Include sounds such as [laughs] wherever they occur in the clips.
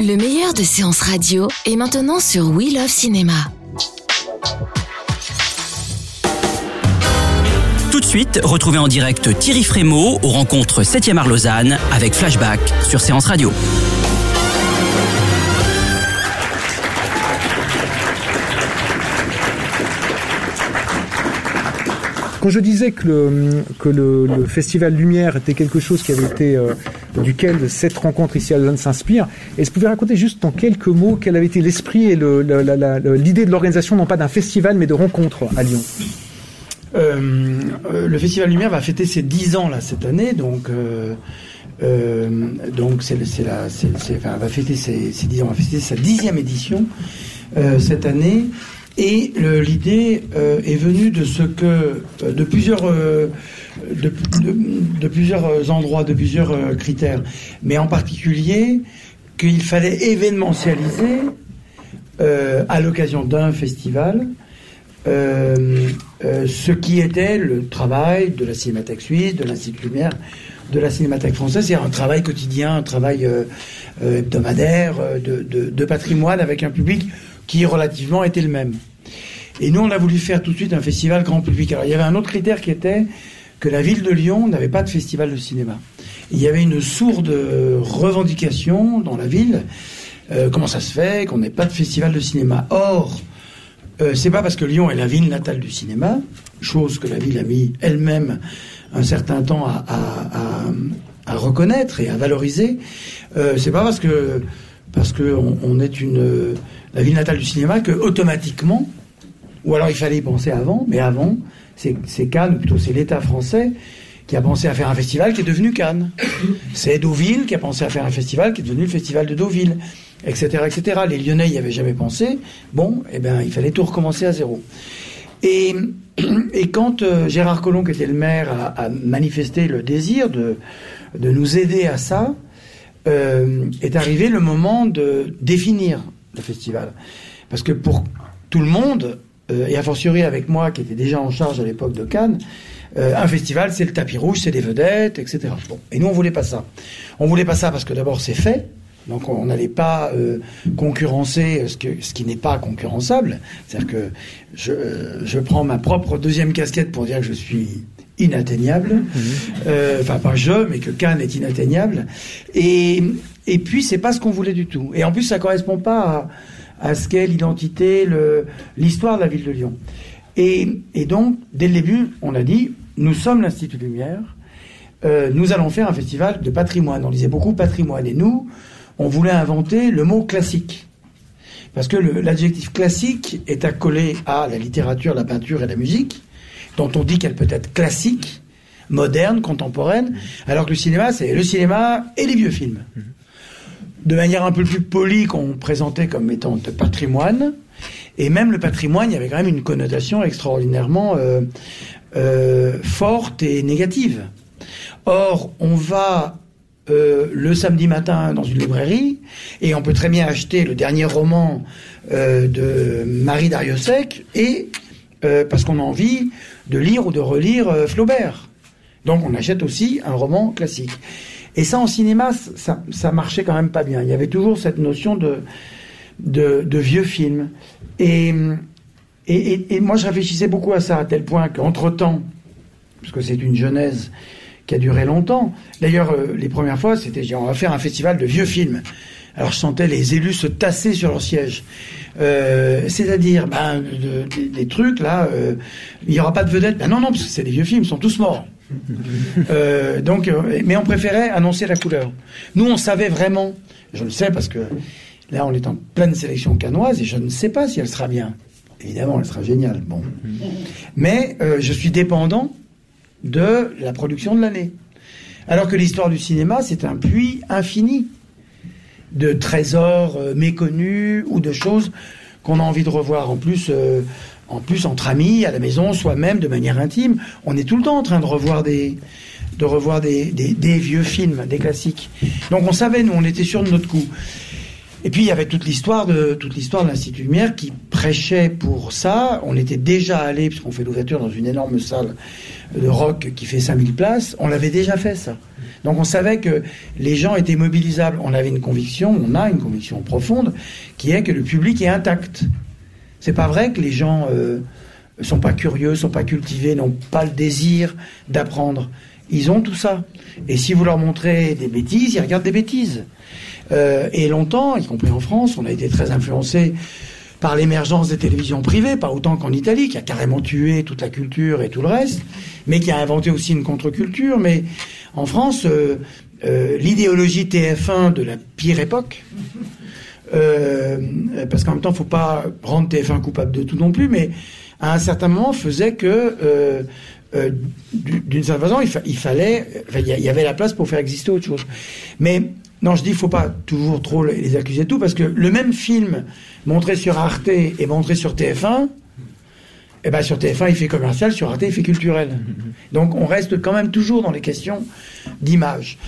Le meilleur de séances radio est maintenant sur We Love Cinéma. Tout de suite, retrouvez en direct Thierry Frémaux aux rencontres 7e art Lausanne avec Flashback sur Séance Radio. Quand je disais que le, que le, le Festival Lumière était quelque chose qui avait été euh, duquel cette rencontre ici à Lausanne s'inspire, est-ce que vous pouvez raconter juste en quelques mots quel avait été l'esprit et l'idée de l'organisation non pas d'un festival mais de rencontres à Lyon? Euh, euh, le Festival Lumière va fêter ses 10 ans cette année, donc euh, c'est la va fêter ses, ses 10 ans, va fêter sa dixième édition cette année. Et l'idée est venue de ce que de plusieurs de, plusieurs endroits, de plusieurs euh, critères, mais en particulier qu'il fallait événementialiser euh, à l'occasion d'un festival euh, euh, ce qui était le travail de la Cinémathèque suisse, de l'Institut Lumière, de la Cinémathèque française, c'est un travail quotidien, un travail euh, euh, hebdomadaire euh, de patrimoine avec un public qui relativement était le même. Et nous, on a voulu faire tout de suite un festival grand public. Alors, il y avait un autre critère qui était que la ville de Lyon n'avait pas de festival de cinéma. Il y avait une sourde euh, revendication dans la ville. Euh, comment ça se fait qu'on n'ait pas de festival de cinéma? Or, euh, c'est pas parce que Lyon est la ville natale du cinéma, chose que la ville a mis elle-même un certain temps à, reconnaître et à valoriser. Euh, c'est pas parce que parce que on, est une la ville natale du cinéma que automatiquement, ou alors il fallait y penser avant, mais avant, c'est Cannes, ou plutôt c'est l'État français qui a pensé à faire un festival qui est devenu Cannes. C'est Deauville qui a pensé à faire un festival qui est devenu le festival de Deauville, etc., etc. Les Lyonnais y avaient jamais pensé. Bon, eh ben, il fallait tout recommencer à zéro. [clears throat] Et, quand euh, Gérard Collomb, qui était le maire, a, a manifesté le désir de, de nous aider à ça, euh, est arrivé le moment de définir le festival. Parce que pour tout le monde, euh, et a fortiori avec moi qui était déjà en charge à l'époque de Cannes, euh, un festival c'est le tapis rouge, c'est des vedettes, etc. Bon. Et nous on voulait pas ça. On voulait pas ça parce que d'abord c'est fait, donc on n'allait pas euh, concurrencer ce, que, ce qui n'est pas concurrençable. C'est-à-dire que je, je prends ma propre deuxième casquette pour dire que je suis inatteignable. Euh, Enfin, pas je, mais que Cannes est inatteignable. Et, et puis, c'est pas ce qu'on voulait du tout. Et en plus, ça correspond pas à, à ce qu'est l'identité, l'histoire de la ville de Lyon. Et, donc, dès le début, on a dit, nous sommes l'Institut Lumière, euh, nous allons faire un festival de patrimoine. On disait beaucoup patrimoine. Et nous, on voulait inventer le mot classique. Parce que l'adjectif classique est accolé à la littérature, la peinture et la musique, dont on dit qu'elle peut être classique, moderne, contemporaine, alors que le cinéma, c'est le cinéma et les vieux films. De manière un peu plus polie qu'on présentait comme étant de patrimoine, et même le patrimoine, y avait quand même une connotation extraordinairement euh, euh, forte et négative. Or, on va euh, le samedi matin dans une librairie et on peut très bien acheter le dernier roman de Marie Dariussec et parce qu'on a envie de lire ou de relire Flaubert. Donc on achète aussi un roman classique. Et ça en cinéma, ça, marchait quand même pas bien. Il y avait toujours cette notion de, vieux film. Et, moi je réfléchissais beaucoup à ça, à tel point qu'entre-temps, parce que c'est une genèse qui a duré longtemps. D'ailleurs, euh, les premières fois, c'était on va faire un festival de vieux films. Alors je sentais les élus se tasser sur leur siège. Euh, C'est-à-dire, ben, de- des- des trucs là, euh, il n'y aura pas de vedettes. Ben non, non, parce que c'est des vieux films, ils sont tous morts. Euh, donc, euh, mais on préférait annoncer la couleur. Nous, on savait vraiment, je le sais parce que là, on est en pleine sélection canoise et je ne sais pas si elle sera bien. Évidemment, elle sera géniale. Bon, mais euh, je suis dépendant de la production de l'année. Alors que l'histoire du cinéma, c'est un puits infini de trésors méconnus ou de choses qu'on a envie de revoir. En plus, en plus entre amis, à la maison, soi-même, de manière intime, on est tout le temps en train de revoir des, de revoir des, vieux films, des classiques. Donc on savait, nous, on était sûr de notre coup. Et puis il y avait toute l'histoire de toute l'histoire de l'Institut Lumière qui prêchait pour ça. On était déjà allé, puisqu'on fait l'ouverture dans une énorme salle de rock qui fait 5000 places, on l'avait déjà fait ça. Donc on savait que les gens étaient mobilisables. On avait une conviction, on a une conviction profonde, qui est que le public est intact. C'est pas vrai que les gens euh, sont pas curieux, sont pas cultivés, n'ont pas le désir d'apprendre. Ils ont tout ça. Et si vous leur montrez des bêtises, ils regardent des bêtises. Euh, et longtemps, y compris en France, on a été très influencé par l'émergence des télévisions privées, pas autant qu'en Italie, qui a carrément tué toute la culture et tout le reste, mais qui a inventé aussi une contre-culture. Mais en France, euh, euh, l'idéologie TF1 de la pire époque, euh, parce qu'en même temps, faut pas rendre TF1 coupable de tout non plus, mais à un certain moment faisait que euh, euh, d'une certaine façon, il, fa il fallait, il y, y avait la place pour faire exister autre chose. Mais non, je dis, il faut pas toujours trop les accuser de tout, parce que le même film montré sur Arte et montré sur TF1, eh ben sur TF1 il fait commercial, sur Arte il fait culturel. [laughs] Donc on reste quand même toujours dans les questions d'image.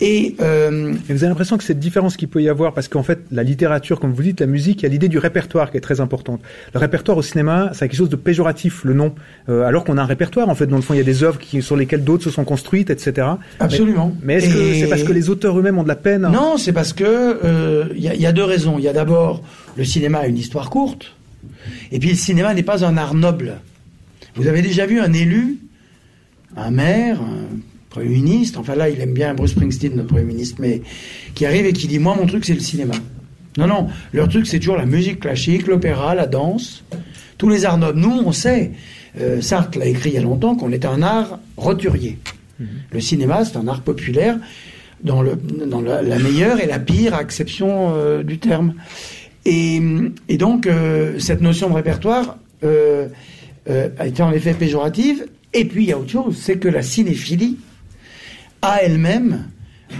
Et, euh, Et vous avez l'impression que cette différence qu'il peut y avoir, parce qu'en fait, la littérature, comme vous dites, la musique, il y a l'idée du répertoire qui est très importante. Le répertoire au cinéma, c'est quelque chose de péjoratif, le nom. Euh, alors qu'on a un répertoire, en fait, dans le fond, il y a des œuvres qui, sur lesquelles d'autres se sont construites, etc. Absolument. Mais, mais est-ce que c'est parce que les auteurs eux-mêmes ont de la peine Non, c'est parce que euh, il y, a- y a deux raisons. Il y a d'abord le cinéma a une histoire courte, et puis le cinéma n'est pas un art noble. Vous avez déjà vu un élu, un maire, un premier ministre, enfin là il aime bien Bruce Springsteen, notre premier ministre, mais qui arrive et qui dit moi mon truc c'est le cinéma. Non non, leur truc c'est toujours la musique classique, l'opéra, la danse, tous les arts nobles. Nous on sait, euh, Sartre l'a écrit il y a longtemps qu'on est un art roturier. Le cinéma c'est un art populaire dans, le, dans la, la meilleure et la pire acception euh, du terme. Et, et donc, euh, cette notion de répertoire euh, euh, a été en effet péjorative. Et puis, il y a autre chose, c'est que la cinéphilie a elle-même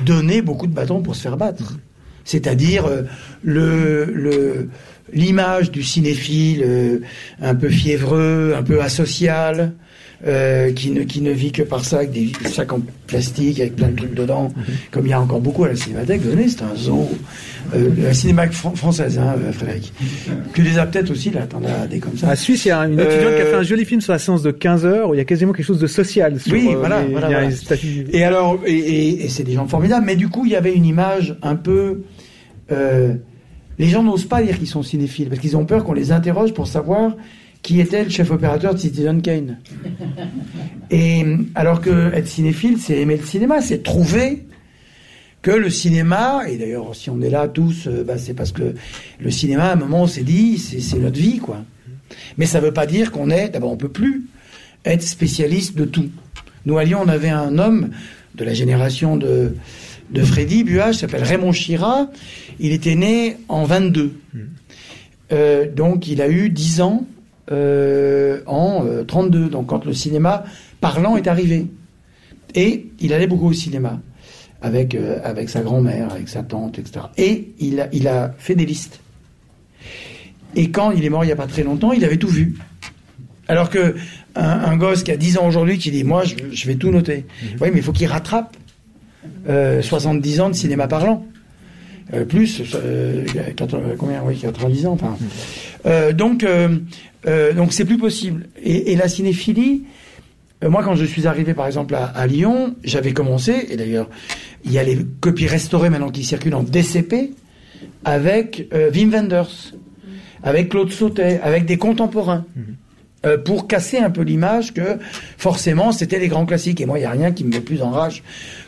donné beaucoup de bâtons pour se faire battre. C'est-à-dire euh, l'image du cinéphile euh, un peu fiévreux, un peu asocial, euh, qui, ne, qui ne vit que par ça, avec des sacs en plastique, avec plein de trucs dedans, comme il y a encore beaucoup à la Cinémathèque. Venez, c'est un zoo. Euh, la Cinémathèque fran- française, hein, euh, Frédéric. Tu les as peut-être aussi, là, t'en as des comme ça. À Suisse, il y a une étudiante qui a fait un joli film sur la séance de 15 heures où il y a quasiment quelque chose de social. Sur, Oui, voilà, les- voilà, Et alors, et, et- et c'est des gens formidables, mais du coup, il y avait une image un peu. euh, les gens n'osent pas dire qu'ils sont cinéphiles, parce qu'ils ont peur qu'on les interroge pour savoir qui était le chef opérateur de Citizen Kane. Et alors que être cinéphile, c'est aimer le cinéma, c'est trouver que le cinéma, et d'ailleurs si on est là tous, euh, bah, c'est parce que le cinéma, à un moment, on s'est dit, c'est notre vie, quoi. Mais ça veut pas dire qu'on est, d'abord, on peut plus être spécialiste de tout. Nous, à Lyon, on avait un homme de la génération de, de Freddy Buage, s'appelle Raymond Chira. Il était né en 22. Euh, donc, il a eu 10 ans euh, en euh, 32, donc quand le cinéma parlant est arrivé. Et il allait beaucoup au cinéma avec, euh, avec sa grand-mère, avec sa tante, etc. Et il a, il a fait des listes. Et quand il est mort il n'y a pas très longtemps, il avait tout vu. Alors que un, un gosse qui a 10 ans aujourd'hui qui dit moi je, je vais tout noter. Oui, mais il faut qu'il rattrape euh, 70 ans de cinéma parlant. Euh, plus euh, 80, combien? Oui 90 ans enfin Euh, donc euh, donc c'est plus possible. Et, la cinéphilie euh, moi quand je suis arrivé par exemple à, Lyon j'avais commencé et d'ailleurs il y a les copies restaurées maintenant qui circulent en DCP avec euh, Wim Wenders avec Claude Sautet avec des contemporains euh, pour casser un peu l'image que forcément c'était les grands classiques. Et moi, il n'y a rien qui me met plus en rage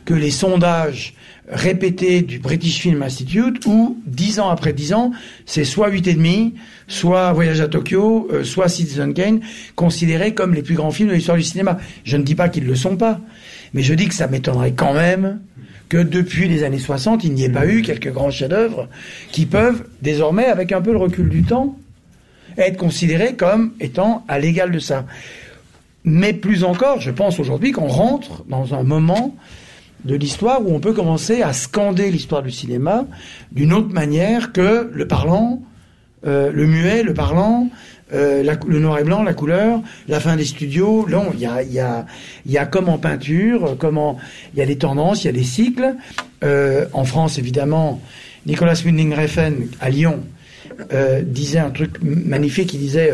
que les sondages répétés du British Film Institute où, dix ans après dix ans, c'est soit huit et demi, soit Voyage à Tokyo, euh, soit Citizen Kane, considérés comme les plus grands films de l'histoire du cinéma. Je ne dis pas qu'ils ne le sont pas, mais je dis que ça m'étonnerait quand même que depuis les années 60, il n'y ait pas eu quelques grands chefs-d'œuvre qui peuvent désormais, avec un peu le recul du temps, être considérés comme étant à l'égal de ça. mais plus encore, je pense aujourd'hui qu'on rentre dans un moment de l'histoire où on peut commencer à scander l'histoire du cinéma d'une autre manière que le parlant, euh, le muet, le parlant, euh, le noir et blanc, la couleur, la fin des studios. Non, il y a, comme en peinture, comment il y a des tendances, il y a des cycles. Euh, en France, évidemment, Nicolas Winding à Lyon euh, disait un truc magnifique. Il disait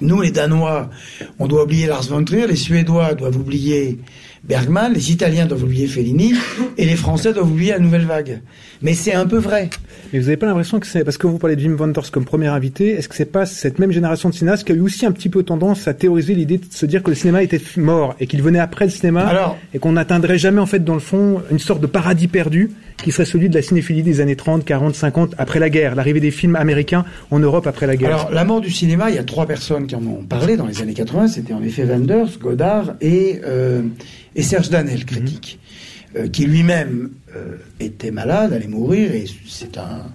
nous, les Danois, on doit oublier Lars von Trier, les Suédois doivent oublier Bergman, les Italiens doivent oublier Fellini, et les Français doivent oublier la nouvelle vague. Mais c'est un peu vrai. Mais vous n'avez pas l'impression que c'est parce que vous parlez de Jim Wenders comme premier invité, est-ce que c'est pas cette même génération de cinéastes qui a eu aussi un petit peu tendance à théoriser l'idée de se dire que le cinéma était mort et qu'il venait après le cinéma et qu'on n'atteindrait jamais en fait dans le fond une sorte de paradis perdu qui serait celui de la cinéphilie des années 30, 40, 50 après la guerre, l'arrivée des films américains en Europe après la guerre. Alors la mort du cinéma, il y a trois personnes qui en ont parlé dans les années 80, c'était en effet Wenders, Godard et euh, et Serge Danel, critique, mhm. euh, qui lui-même euh, était malade, allait mourir, et c'est un,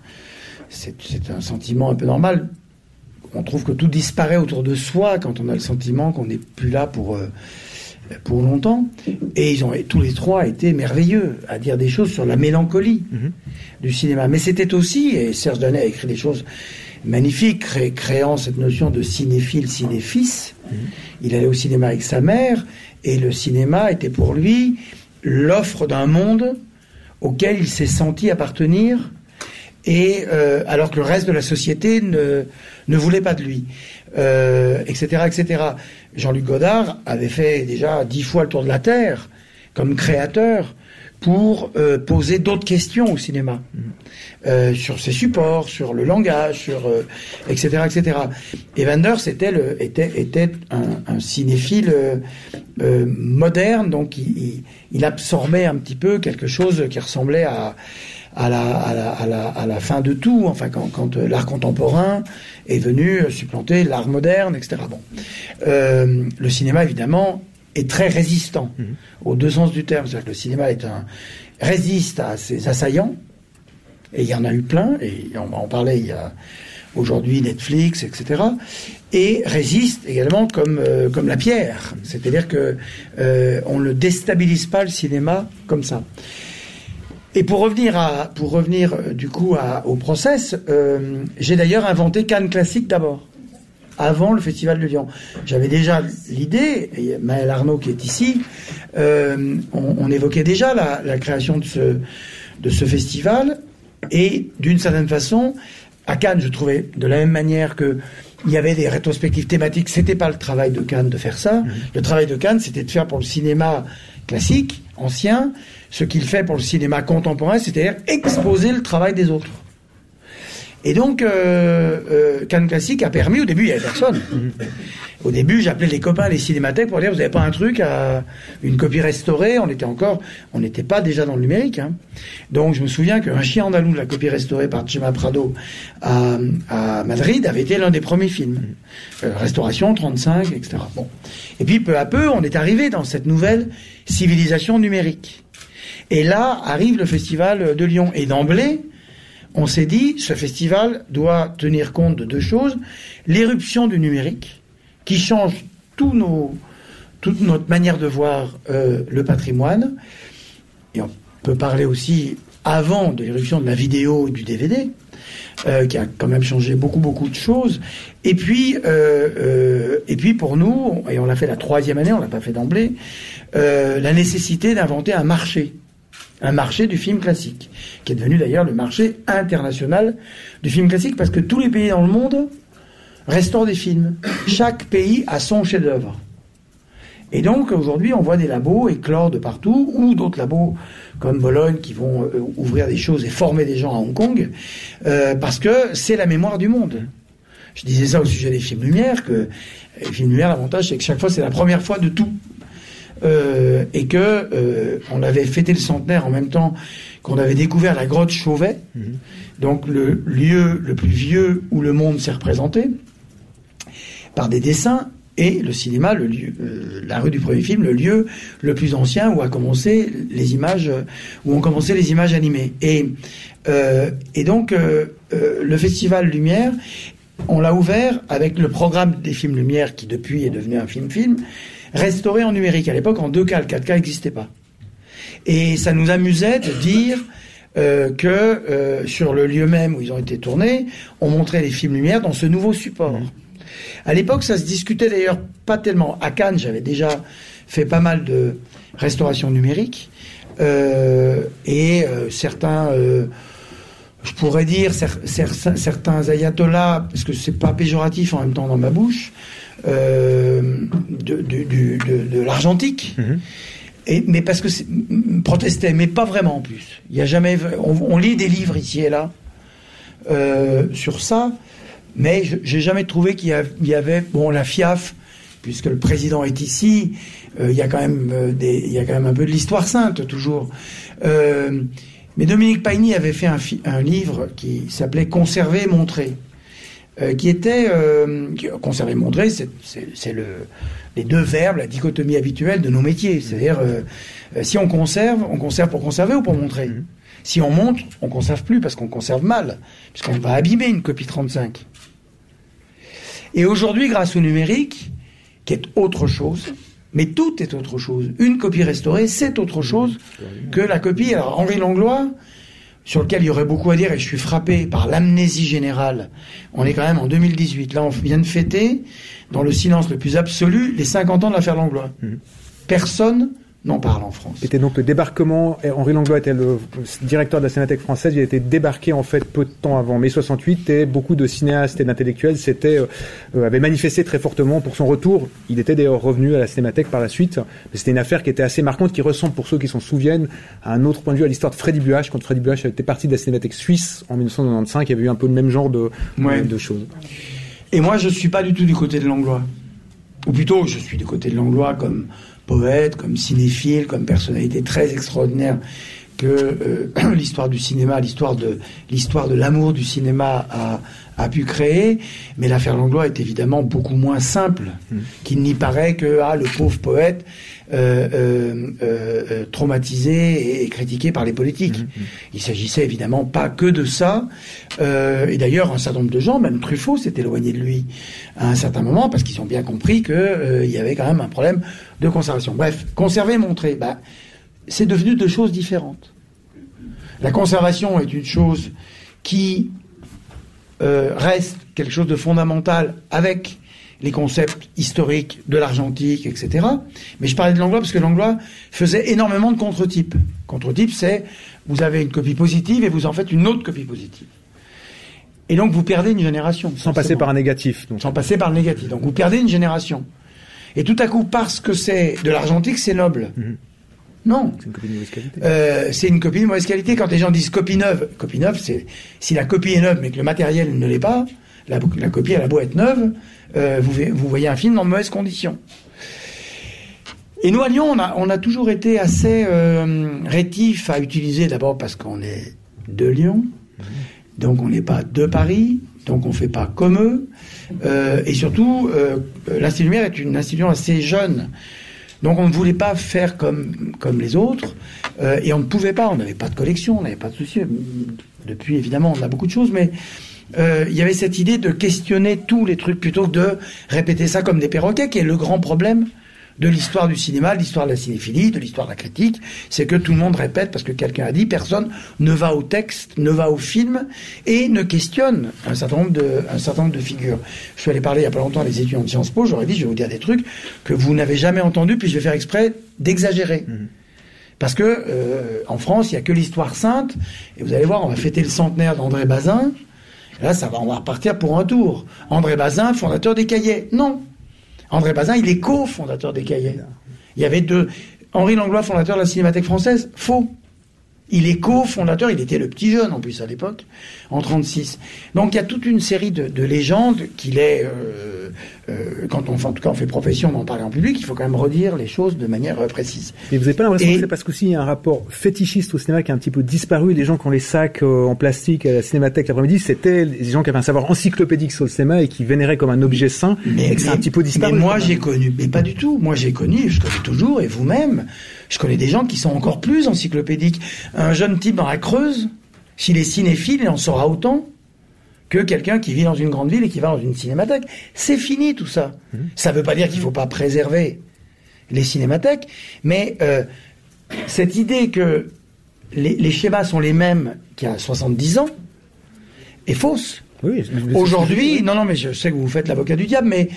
c'est, un sentiment un peu normal. On trouve que tout disparaît autour de soi quand on a le sentiment qu'on n'est plus là pour, euh, pour longtemps. Et ils ont tous les trois été merveilleux à dire des choses sur la mélancolie mhm. du cinéma. Mais c'était aussi, et Serge Danel a écrit des choses magnifiques, créant cette notion de cinéphile, cinéfils. Mhm. Il allait au cinéma avec sa mère, et le cinéma était pour lui l'offre d'un monde auquel il s'est senti appartenir, et euh, alors que le reste de la société ne, ne voulait pas de lui, etc., euh, etc. Jean-Luc Godard avait fait déjà dix fois le tour de la Terre comme créateur pour euh, poser d'autres questions au cinéma, euh, sur ses supports, sur le langage, sur euh, etc. etc. Et Wenders était, le, était, était un, cinéphile moderne, donc il, absorbait un petit peu quelque chose qui ressemblait à, à, la, à, la, à, la, à la fin de tout, enfin quand, quand l'art contemporain est venu supplanter l'art moderne, etc. Bon, le cinéma évidemment est très résistant, mhm. aux deux sens du terme. C'est-à-dire que le cinéma est un, résiste à ses assaillants, et il y en a eu plein, et on va en parler, il y a aujourd'hui Netflix, etc., et résiste également comme, euh, comme la pierre. C'est-à-dire que euh, on ne déstabilise pas le cinéma comme ça. Et pour revenir à, pour revenir euh, du coup à, au process, j'ai d'ailleurs inventé Cannes classique d'abord avant le Festival de Lyon. J'avais déjà l'idée, et Maël Arnaud qui est ici, euh, on, évoquait déjà la, création de ce, de ce festival, et d'une certaine façon, à Cannes, je trouvais de la même manière que il y avait des rétrospectives thématiques. C'était pas le travail de Cannes de faire ça. Mmh. Le travail de Cannes, c'était de faire pour le cinéma classique, ancien, ce qu'il fait pour le cinéma contemporain, c'est-à-dire exposer le travail des autres. Et donc, euh, euh, Cannes Classique a permis, au début, il n'y avait personne. Au début, j'appelais les copains, les cinémathèques pour dire, vous n'avez pas un truc à une copie restaurée? On était encore, on n'était pas déjà dans le numérique. Hein. Donc, je me souviens qu'un chien andalou, la copie restaurée par Chema Prado à, à Madrid, avait été l'un des premiers films. Euh, restauration, 35, etc. Bon. Et puis, peu à peu, on est arrivé dans cette nouvelle civilisation numérique. Et là arrive le festival de Lyon. Et d'emblée, on s'est dit, ce festival doit tenir compte de deux choses. L'éruption du numérique, qui change toute notre manière de voir euh, le patrimoine. Et on peut parler aussi avant de l'éruption de la vidéo et du DVD, euh, qui a quand même changé beaucoup, beaucoup de choses. Et puis, euh, et puis pour nous, et on l'a fait la troisième année, on l'a pas fait d'emblée, la nécessité d'inventer un marché un marché du film classique, qui est devenu d'ailleurs le marché international du film classique, parce que tous les pays dans le monde restaurent des films. Chaque pays a son chef-d'œuvre. Et donc aujourd'hui, on voit des labos éclore de partout, ou d'autres labos comme Bologne qui vont euh, ouvrir des choses et former des gens à Hong Kong, euh, parce que c'est la mémoire du monde. Je disais ça au sujet des films lumière, que les films lumière, l'avantage c'est que chaque fois c'est la première fois de tout. Euh, et que euh, on avait fêté le centenaire en même temps qu'on avait découvert la grotte Chauvet, mhm. donc le lieu le plus vieux où le monde s'est représenté, par des dessins, et le cinéma, le lieu, euh, la rue du premier film, le lieu le plus ancien où a commencé les images, où ont commencé les images animées. Et, et donc le festival Lumière on l'a ouvert avec le programme des films Lumière, qui depuis est devenu un film-film, restauré en numérique. À l'époque, en 2K, le 4K n'existait pas. Et ça nous amusait de dire euh, que euh, sur le lieu même où ils ont été tournés, on montrait les films Lumière dans ce nouveau support. Mmh. À l'époque, ça se discutait d'ailleurs pas tellement. À Cannes, j'avais déjà fait pas mal de restauration numérique. Euh, et certains, je pourrais dire, certains ayatollahs, parce que c'est pas péjoratif en même temps dans ma bouche, de, de, l'argentique. Mhm. Et, mais parce que protestaient, mais pas vraiment en plus. Il y a jamais, on, lit des livres ici et là sur ça, mais j'ai jamais trouvé qu'il y, avait, bon, la FIAF, puisque le président est ici, euh, il y a quand même euh, des, il y a quand même un peu de l'histoire sainte toujours. Euh, mais Dominique Paigny avait fait un, un livre qui s'appelait Conserver, montrer, qui était conserver, montrer, c'est le les deux verbes, la dichotomie habituelle de nos métiers. C'est-à-dire, si on conserve, on conserve pour conserver ou pour montrer. Mmh. Si on monte, on conserve plus parce qu'on conserve mal, puisqu'on va abîmer une copie 35. Et aujourd'hui, grâce au numérique, qui est autre chose, mais tout est autre chose. Une copie restaurée, c'est autre chose que la copie. Alors Henri Langlois, sur lequel il y aurait beaucoup à dire, et je suis frappé par l'amnésie générale. On est quand même en 2018. Là, on vient de fêter, dans le silence le plus absolu, les 50 ans de l'affaire Langlois. Mmh. Personne n'en parle en France. C'était donc le débarquement. Henri Langlois était le directeur de la Cinémathèque française. Il a été débarqué en fait peu de temps avant mai 68 et beaucoup de cinéastes et d'intellectuels s'étaient euh, euh, avaient manifesté très fortement pour son retour. Il était d'ailleurs revenu à la Cinémathèque par la suite. Mais c'était une affaire qui était assez marquante, qui ressemble pour ceux qui s'en souviennent à un autre point de vue à l'histoire de Freddy Buach quand Freddy Buach était parti de la Cinémathèque suisse en 1995. Il y avait eu un peu le même genre de, de choses. Et moi, je suis pas du tout du côté de Langlois. Ou plutôt, je suis du côté de Langlois comme poète, comme cinéphile, comme personnalité très extraordinaire que euh, [clears throat] l'histoire du cinéma, l'histoire de l'histoire de l'amour du cinéma a, a pu créer, mais l'affaire Langlois est évidemment beaucoup moins simple mmh. qu'il n'y paraît que ah, le pauvre poète traumatisé et critiqué par les politiques. Mmh. Il s'agissait évidemment pas que de ça, euh, et d'ailleurs un certain nombre de gens, même Truffaut, s'est éloigné de lui à un certain moment parce qu'ils ont bien compris qu'il euh, y avait quand même un problème de conservation. Bref, conserver, montrer, bah, c'est devenu deux choses différentes. La conservation est une chose qui euh, reste quelque chose de fondamental avec les concepts historiques de l'argentique, etc. Mais je parlais de Langlois parce que Langlois faisait énormément de contre-types. Contre-type, c'est vous avez une copie positive et vous en faites une autre copie positive. Et donc vous perdez une génération. Sans passer par un négatif. Sans passer par le négatif. Donc vous perdez une génération. Et tout à coup, parce que c'est de l'argentique, c'est noble. Mhm. Non. C'est une copie de mauvaise qualité. Euh, c'est une copie de mauvaise qualité. Quand les gens disent copie neuve, copie neuve, c'est si la copie est neuve mais que le matériel ne l'est pas, la, copie elle a beau être neuve, euh, vous, voyez un film dans de mauvaises conditions. Et nous à Lyon, on a, toujours été assez euh, rétifs à utiliser d'abord parce qu'on est de Lyon, donc on n'est pas de Paris, donc on fait pas comme eux, euh, et surtout euh, l'Institut Lumière est une institution assez jeune. Donc on ne voulait pas faire comme, comme les autres, euh, et on ne pouvait pas, on n'avait pas de collection, on n'avait pas de souci. Depuis, évidemment, on a beaucoup de choses, mais euh, il y avait cette idée de questionner tous les trucs plutôt que de répéter ça comme des perroquets, qui est le grand problème de l'histoire du cinéma, de l'histoire de la cinéphilie, de l'histoire de la critique, c'est que tout le monde répète parce que quelqu'un a dit, personne ne va au texte, ne va au film et ne questionne un certain nombre de, un certain nombre de figures. Je suis allé parler il y a pas longtemps à des étudiants de Sciences Po, j'aurais dit, je vais vous dire des trucs que vous n'avez jamais entendus, puis je vais faire exprès d'exagérer. Mmh. Parce que euh, en France, il y a que l'histoire sainte, et vous allez voir, on va fêter le centenaire d'André Bazin. Là, ça va, on va repartir pour un tour. André Bazin, fondateur des Cahiers. Non, André Bazin, il est co-fondateur des Cahiers. Il y avait deux. Henri Langlois, fondateur de la Cinémathèque française, faux. Il est co-fondateur, il était le petit jeune en plus à l'époque, en 36. Donc il y a toute une série de, légendes qu'il est, euh, euh, quand on, en tout cas on fait profession d'en parler en public, il faut quand même redire les choses de manière euh, précise. Et vous n'avez pas l'impression que c'est parce qu'aussi il y a un rapport fétichiste au cinéma qui a un petit peu disparu, les gens qui ont les sacs en plastique à la cinémathèque l'après-midi, c'était des gens qui avaient un savoir encyclopédique sur le cinéma et qui vénéraient comme un objet sain, mais, et que c'est un petit peu disparu. Mais moi j'ai connu, mais pas du tout, moi j'ai connu, je connais toujours, et vous-même, je connais des gens qui sont encore plus encyclopédiques. Un jeune type dans la Creuse, s'il est cinéphile, il en saura autant que quelqu'un qui vit dans une grande ville et qui va dans une cinémathèque. C'est fini tout ça. Ça ne veut pas dire qu'il ne faut pas préserver les cinémathèques, mais euh, cette idée que les, les schémas sont les mêmes qu'il y a 70 ans est fausse. Oui, Aujourd'hui, non, non, mais je sais que vous faites l'avocat du diable, mais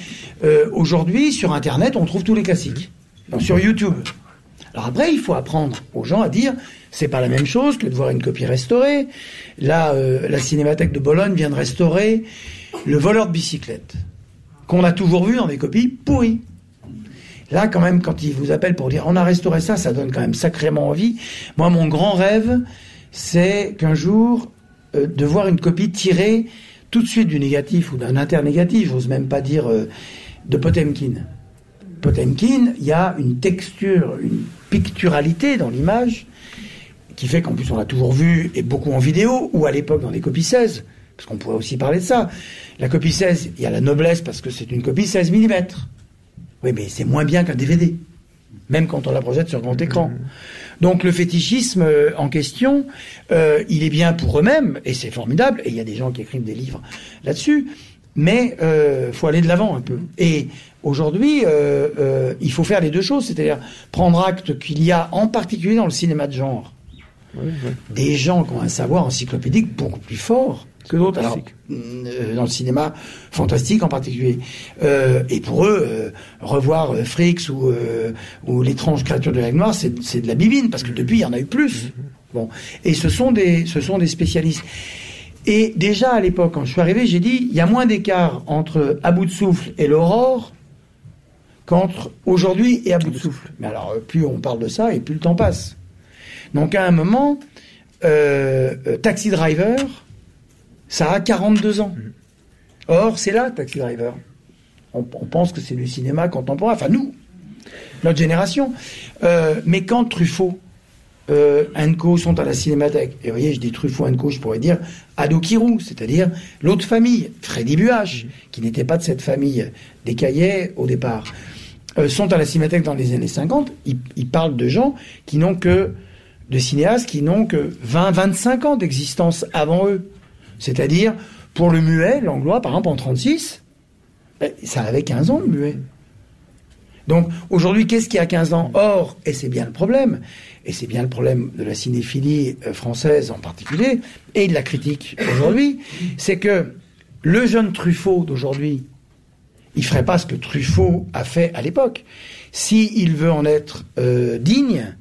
euh, aujourd'hui, sur Internet, on trouve tous les classiques. Donc, sur YouTube. Alors après, il faut apprendre aux gens à dire, c'est pas la même chose que de voir une copie restaurée. Là, euh, la Cinémathèque de Bologne vient de restaurer Le voleur de bicyclette, qu'on a toujours vu dans des copies pourries. Là, quand même, quand ils vous appellent pour dire on a restauré ça, ça donne quand même sacrément envie. Moi, mon grand rêve, c'est qu'un jour, euh, de voir une copie tirée tout de suite du négatif ou d'un internégatif, j'ose même pas dire euh, de Potemkin. Potemkin, il y a une texture, une picturalité dans l'image qui fait qu'en plus on l'a toujours vu et beaucoup en vidéo ou à l'époque dans les copies 16, parce qu'on pourrait aussi parler de ça. La copie 16, il y a la noblesse parce que c'est une copie 16 mm. Oui, mais c'est moins bien qu'un DVD, même quand on la projette sur grand écran. Donc le fétichisme euh, en question, euh, il est bien pour eux-mêmes, et c'est formidable, et il y a des gens qui écrivent des livres là-dessus, mais euh, faut aller de l'avant un peu. Et aujourd'hui, euh, euh, il faut faire les deux choses, c'est-à-dire prendre acte qu'il y a, en particulier dans le cinéma de genre, des gens qui ont un savoir encyclopédique beaucoup plus fort que d'autres. Alors, euh, dans le cinéma fantastique en particulier. Euh, et pour eux, euh, revoir euh, Fricks ou, ou l'étrange créature de la noire, c'est c'est de la bibine, parce que depuis, il y en a eu plus. Bon. Et ce sont des, ce sont des spécialistes. Et déjà à l'époque, quand je suis arrivé, j'ai dit, il y a moins d'écart entre À bout de souffle et l'aurore qu'entre aujourd'hui et À bout de souffle. Mais alors, euh, plus on parle de ça, et plus le temps passe. Donc à un moment, euh, euh, Taxi Driver, ça a 42 ans. Or, c'est là, Taxi Driver. On, on pense que c'est du cinéma contemporain, enfin nous, notre génération. Euh, mais quand Truffaut, euh, Co sont à la cinémathèque, et vous voyez, je dis Truffaut Co, je pourrais dire Ado Kirou, c'est-à-dire l'autre famille, Freddy Buage, qui n'était pas de cette famille des Caillets au départ, euh, sont à la cinémathèque dans les années 50, ils, parlent de gens qui n'ont que de cinéastes qui n'ont que 20-25 ans d'existence avant eux. C'est-à-dire, pour le muet, l'anglois, par exemple, en 36, ben, ça avait 15 ans, le muet. Donc, aujourd'hui, qu'est-ce qui a 15 ans? Or, et c'est bien le problème, et c'est bien le problème de la cinéphilie euh, française en particulier, et de la critique aujourd'hui, c'est que le jeune Truffaut d'aujourd'hui, il ferait pas ce que Truffaut a fait à l'époque. S'il veut en être euh, digne,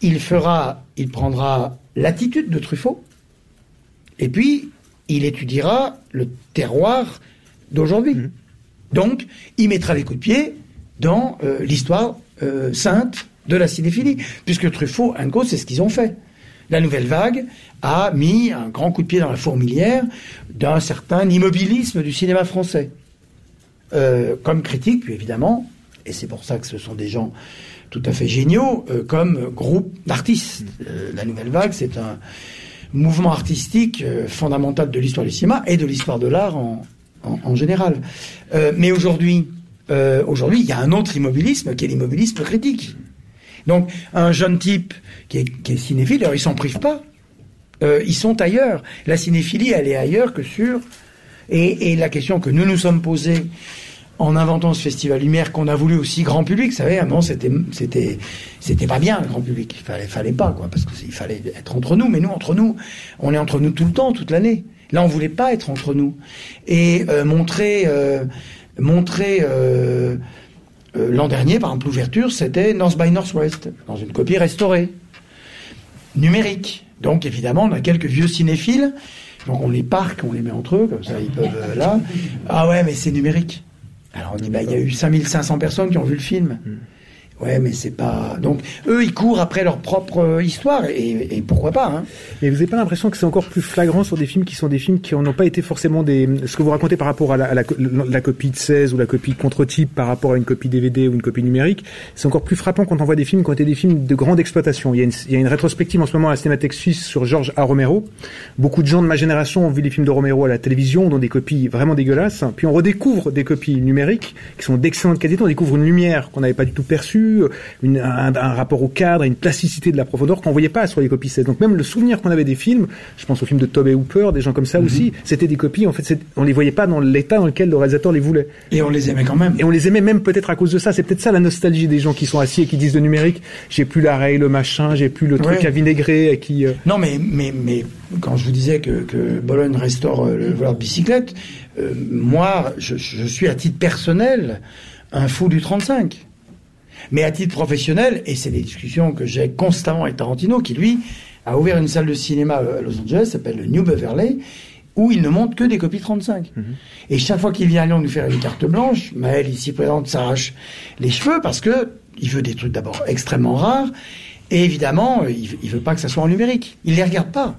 il fera, il prendra l'attitude de Truffaut, et puis il étudiera le terroir d'aujourd'hui. Donc, il mettra les coups de pied dans euh, l'histoire euh, sainte de la cinéphilie, puisque Truffaut, Co, c'est ce qu'ils ont fait. La nouvelle vague a mis un grand coup de pied dans la fourmilière d'un certain immobilisme du cinéma français. Euh, comme critique, puis évidemment, et c'est pour ça que ce sont des gens tout à fait géniaux, euh, comme groupe d'artistes. Euh, la nouvelle vague, c'est un mouvement artistique fondamental de l'histoire du cinéma et de l'histoire de l'art en, général. Mais aujourd'hui, aujourd'hui, il y a un autre immobilisme qui est l'immobilisme critique. Donc, un jeune type qui est, cinéphile, alors ils s'en privent pas. Ils sont ailleurs. La cinéphilie, elle est ailleurs que sur. Et, et la question que nous nous sommes posée en inventant ce festival Lumière qu'on a voulu aussi grand public, vous savez, avant c'était c'était c'était pas bien le grand public, il fallait fallait pas quoi, parce que c'est- il fallait être entre nous. Mais nous entre nous, on est entre nous tout le temps, toute l'année. Là, on voulait pas être entre nous et euh, montrer euh, montrer. euh, L'an dernier, par exemple, l'ouverture, c'était North by Northwest, dans une copie restaurée numérique. Donc évidemment, on a quelques vieux cinéphiles, donc on les parque, on les met entre eux, comme ça ils peuvent là. Ah ouais, mais c'est numérique. Alors on dit, bah il y a eu 5500 personnes qui ont vu le film. Ouais, mais c'est pas. Donc eux, ils courent après leur propre euh, histoire, et, et pourquoi pas, hein. Mais vous n'avez pas l'impression que c'est encore plus flagrant sur des films qui sont des films qui n'ont pas été forcément des... Ce que vous racontez par rapport à la, à la la copie de 16 ou la copie contre-type par rapport à une copie DVD ou une copie numérique, c'est encore plus frappant quand on voit des films qui ont été des films de grande exploitation. Il y a une, il y a une rétrospective en ce moment à la Cinémathèque Suisse sur Georges A. Romero. Beaucoup de gens de ma génération ont vu les films de Romero à la télévision, dont des copies vraiment dégueulasses. Puis on redécouvre des copies numériques qui sont d'excellente qualité. On découvre une lumière qu'on n'avait pas du tout perçue. Une, un, un, rapport au cadre, une plasticité de la profondeur qu'on voyait pas sur les copies 16. Donc même le souvenir qu'on avait des films, je pense aux films de Tobey Hooper, des gens comme ça aussi, c'était des copies. En fait, on les voyait pas dans l'état dans lequel le réalisateur les voulait. Et on les aimait quand même. Et on les aimait même peut-être à cause de ça. C'est peut-être ça la nostalgie des gens qui sont assis et qui disent de numérique, j'ai plus la rail, le machin, j'ai plus le truc à vinaigrer et qui. Non, mais mais mais quand je vous disais que, que Bologne restaure le voleur de bicyclette, euh, moi, je, je, suis à titre personnel un fou du 35. Mais à titre professionnel, et c'est des discussions que j'ai constamment avec Tarantino, qui lui a ouvert une salle de cinéma à Los Angeles, s'appelle le New Beverly, où il ne montre que des copies 35. Mm -hmm. Et chaque fois qu'il vient à Lyon nous faire une carte blanche, Maël, ici présente, s'arrache les cheveux parce que il veut des trucs d'abord extrêmement rares, et évidemment, il, il veut pas que ça soit en numérique. Il les regarde pas.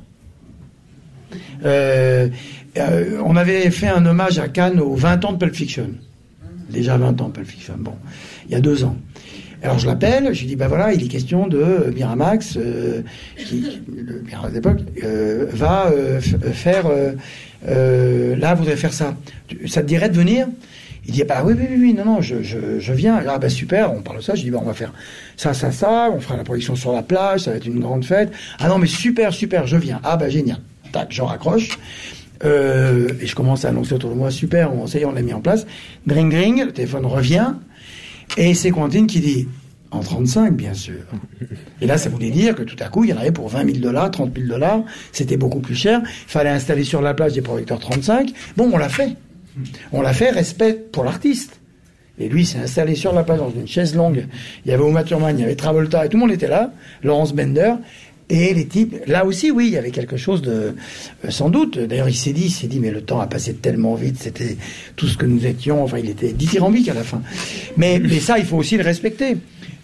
Euh, euh, on avait fait un hommage à Cannes aux 20 ans de Pulp Fiction. Déjà 20 ans de Pulp Fiction. Bon, il y a deux ans. Alors je l'appelle, je lui dis, ben voilà, il est question de Miramax, euh, qui, le Miramax d'époque, euh, va euh, faire, là, voudrait faire ça. Ça te dirait de venir? Il dit, bah oui, oui, oui, non, non, je, je, viens. Ah ben super, on parle de ça. Je dis, ben on va faire ça, ça, ça, on fera la projection sur la plage, ça va être une grande fête. Ah non, mais super, super, je viens. Ah ben génial. Tac, j'en raccroche. Et je commence à annoncer autour de moi, super, on, ça y est, on l'a mis en place. Dring, dring, le téléphone revient. Et c'est Quentin qui dit, en 35, bien sûr. Et là, ça voulait dire que tout à coup, il y en avait pour 20 000 dollars, 30 000 dollars. C'était beaucoup plus cher. Il fallait installer sur la plage des projecteurs 35. Bon, on l'a fait. On l'a fait, respect pour l'artiste. Et lui, s'est installé sur la plage dans une chaise longue. Il y avait Uma Thurman, il y avait Travolta, et tout le monde était là. Laurence Bender. Et les types, là aussi, oui, il y avait quelque chose de, euh, sans doute. D'ailleurs, il s'est dit, il s'est dit, mais le temps a passé tellement vite, c'était tout ce que nous étions. Enfin, il était dithyrambique à la fin. Mais, [laughs] mais ça, il faut aussi le respecter.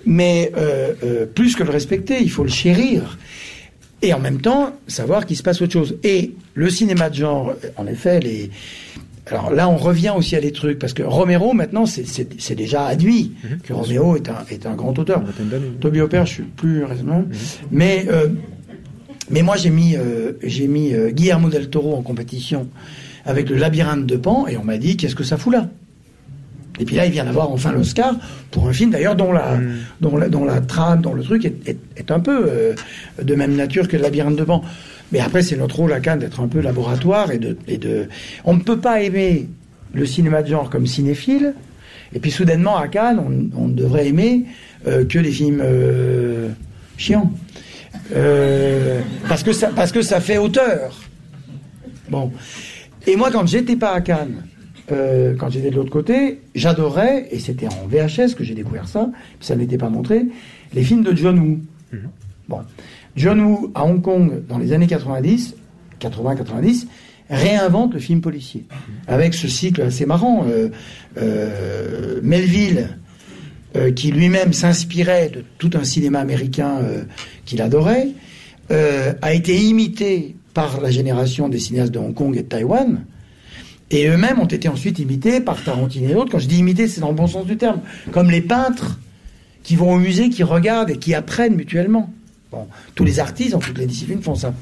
Mais euh, euh, plus que le respecter, il faut le chérir. Et en même temps, savoir qu'il se passe autre chose. Et le cinéma de genre, en effet, les, alors là, on revient aussi à des trucs, parce que Romero, maintenant, c'est déjà admis mmh, que Romero est un, est un grand auteur. Toby Hopper, je suis plus raisonnable. Mais, euh, mais moi, j'ai mis, euh, j'ai mis euh, Guillermo del Toro en compétition avec le labyrinthe de Pan, et on m'a dit, qu'est-ce que ça fout là? Et puis là, il vient d'avoir enfin l'Oscar pour un film d'ailleurs dont la, dont la, dont la trame, dont le truc est, est, est un peu de même nature que le labyrinthe de Pan. Mais après, c'est notre rôle à Cannes d'être un peu laboratoire et de, et de. On ne peut pas aimer le cinéma de genre comme cinéphile, et puis soudainement à Cannes, on, on devrait aimer euh, que les films euh, chiants. Euh, parce, que ça, parce que ça fait auteur. Bon. Et moi, quand j'étais pas à Cannes, euh, quand j'étais de l'autre côté, j'adorais, et c'était en VHS que j'ai découvert ça, ça n'était pas montré, les films de John Woo. Mmh. Bon. John Woo, à Hong Kong, dans les années 90, 80-90, réinvente le film policier. Avec ce cycle assez marrant. Euh, euh, Melville, euh, qui lui-même s'inspirait de tout un cinéma américain qu'il adorait, a été imité par la génération des cinéastes de Hong Kong et de Taïwan. Et eux-mêmes ont été ensuite imités par Tarantino et d'autres. Quand je dis imiter, c'est dans le bon sens du terme. Comme les peintres qui vont au musée, qui regardent et qui apprennent mutuellement. Bon, tous les artistes, dans toutes les disciplines font ça.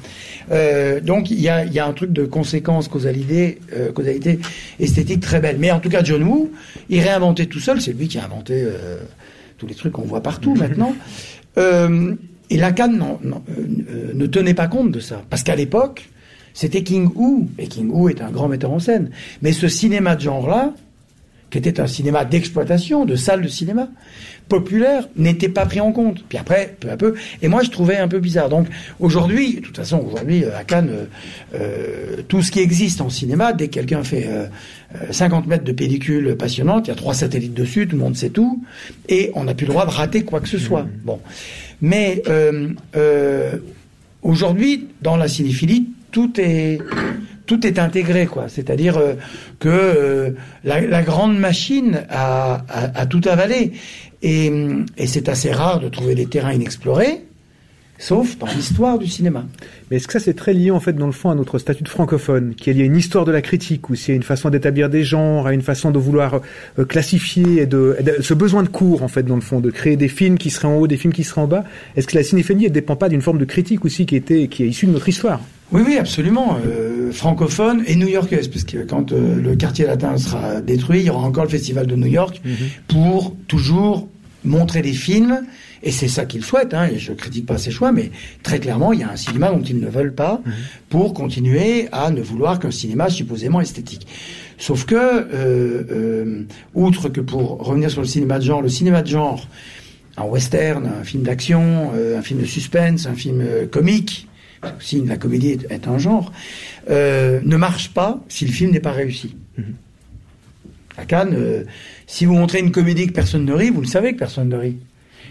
Euh, donc il y a, y a, un truc de conséquence, causalité, euh, causalité esthétique très belle. Mais en tout cas, John Woo, il réinventait tout seul. C'est lui qui a inventé euh, tous les trucs qu'on voit partout [laughs] maintenant. Et Lacan non, non, ne tenait pas compte de ça. Parce qu'à l'époque, c'était King Hu. Et King Hu est un grand metteur en scène. Mais ce cinéma de genre-là, qui était un cinéma d'exploitation, de salle de cinéma, populaire n'était pas pris en compte. Puis après, peu à peu, et moi je trouvais un peu bizarre. Donc aujourd'hui, de toute façon, aujourd'hui à Cannes, euh, euh, tout ce qui existe en cinéma, dès que quelqu'un fait euh, 50 mètres de pellicule passionnante, il y a trois satellites dessus, tout le monde sait tout, et on n'a plus le droit de rater quoi que ce soit. Mmh. Bon, mais euh, aujourd'hui, dans la cinéphilie, tout est tout est intégré, quoi. C'est-à-dire euh, que euh, la, grande machine a, tout avalé. Et, c'est assez rare de trouver des terrains inexplorés, sauf dans l'histoire du cinéma. Mais est-ce que ça c'est très lié en fait dans le fond à notre statut de francophone, qui est lié à une histoire de la critique, ou c'est une façon d'établir des genres, à une façon de vouloir euh, classifier, et de, et de, ce besoin de cours en fait dans le fond, de créer des films qui seraient en haut, des films qui seraient en bas? Est-ce que la cinéphilie ne dépend pas d'une forme de critique aussi qui était qui est issue de notre histoire? Oui, oui, absolument. Euh, francophone et new-yorkaise, parce que quand euh, le quartier latin sera détruit, il y aura encore le festival de New York Mhm. mm -hmm. pour toujours montrer des films, et c'est ça qu'ils souhaitent, hein, et je critique pas ces choix, mais très clairement, il y a un cinéma dont ils ne veulent pas Mhm. pour continuer à ne vouloir qu'un cinéma supposément esthétique. Sauf que, euh, outre que pour revenir sur le cinéma de genre, le cinéma de genre, un western, un film d'action, un film de suspense, un film comique, aussi la comédie est, est un genre, euh, ne marche pas si le film n'est pas réussi. À Cannes, euh, si vous montrez une comédie que personne ne rit, vous le savez que personne ne rit.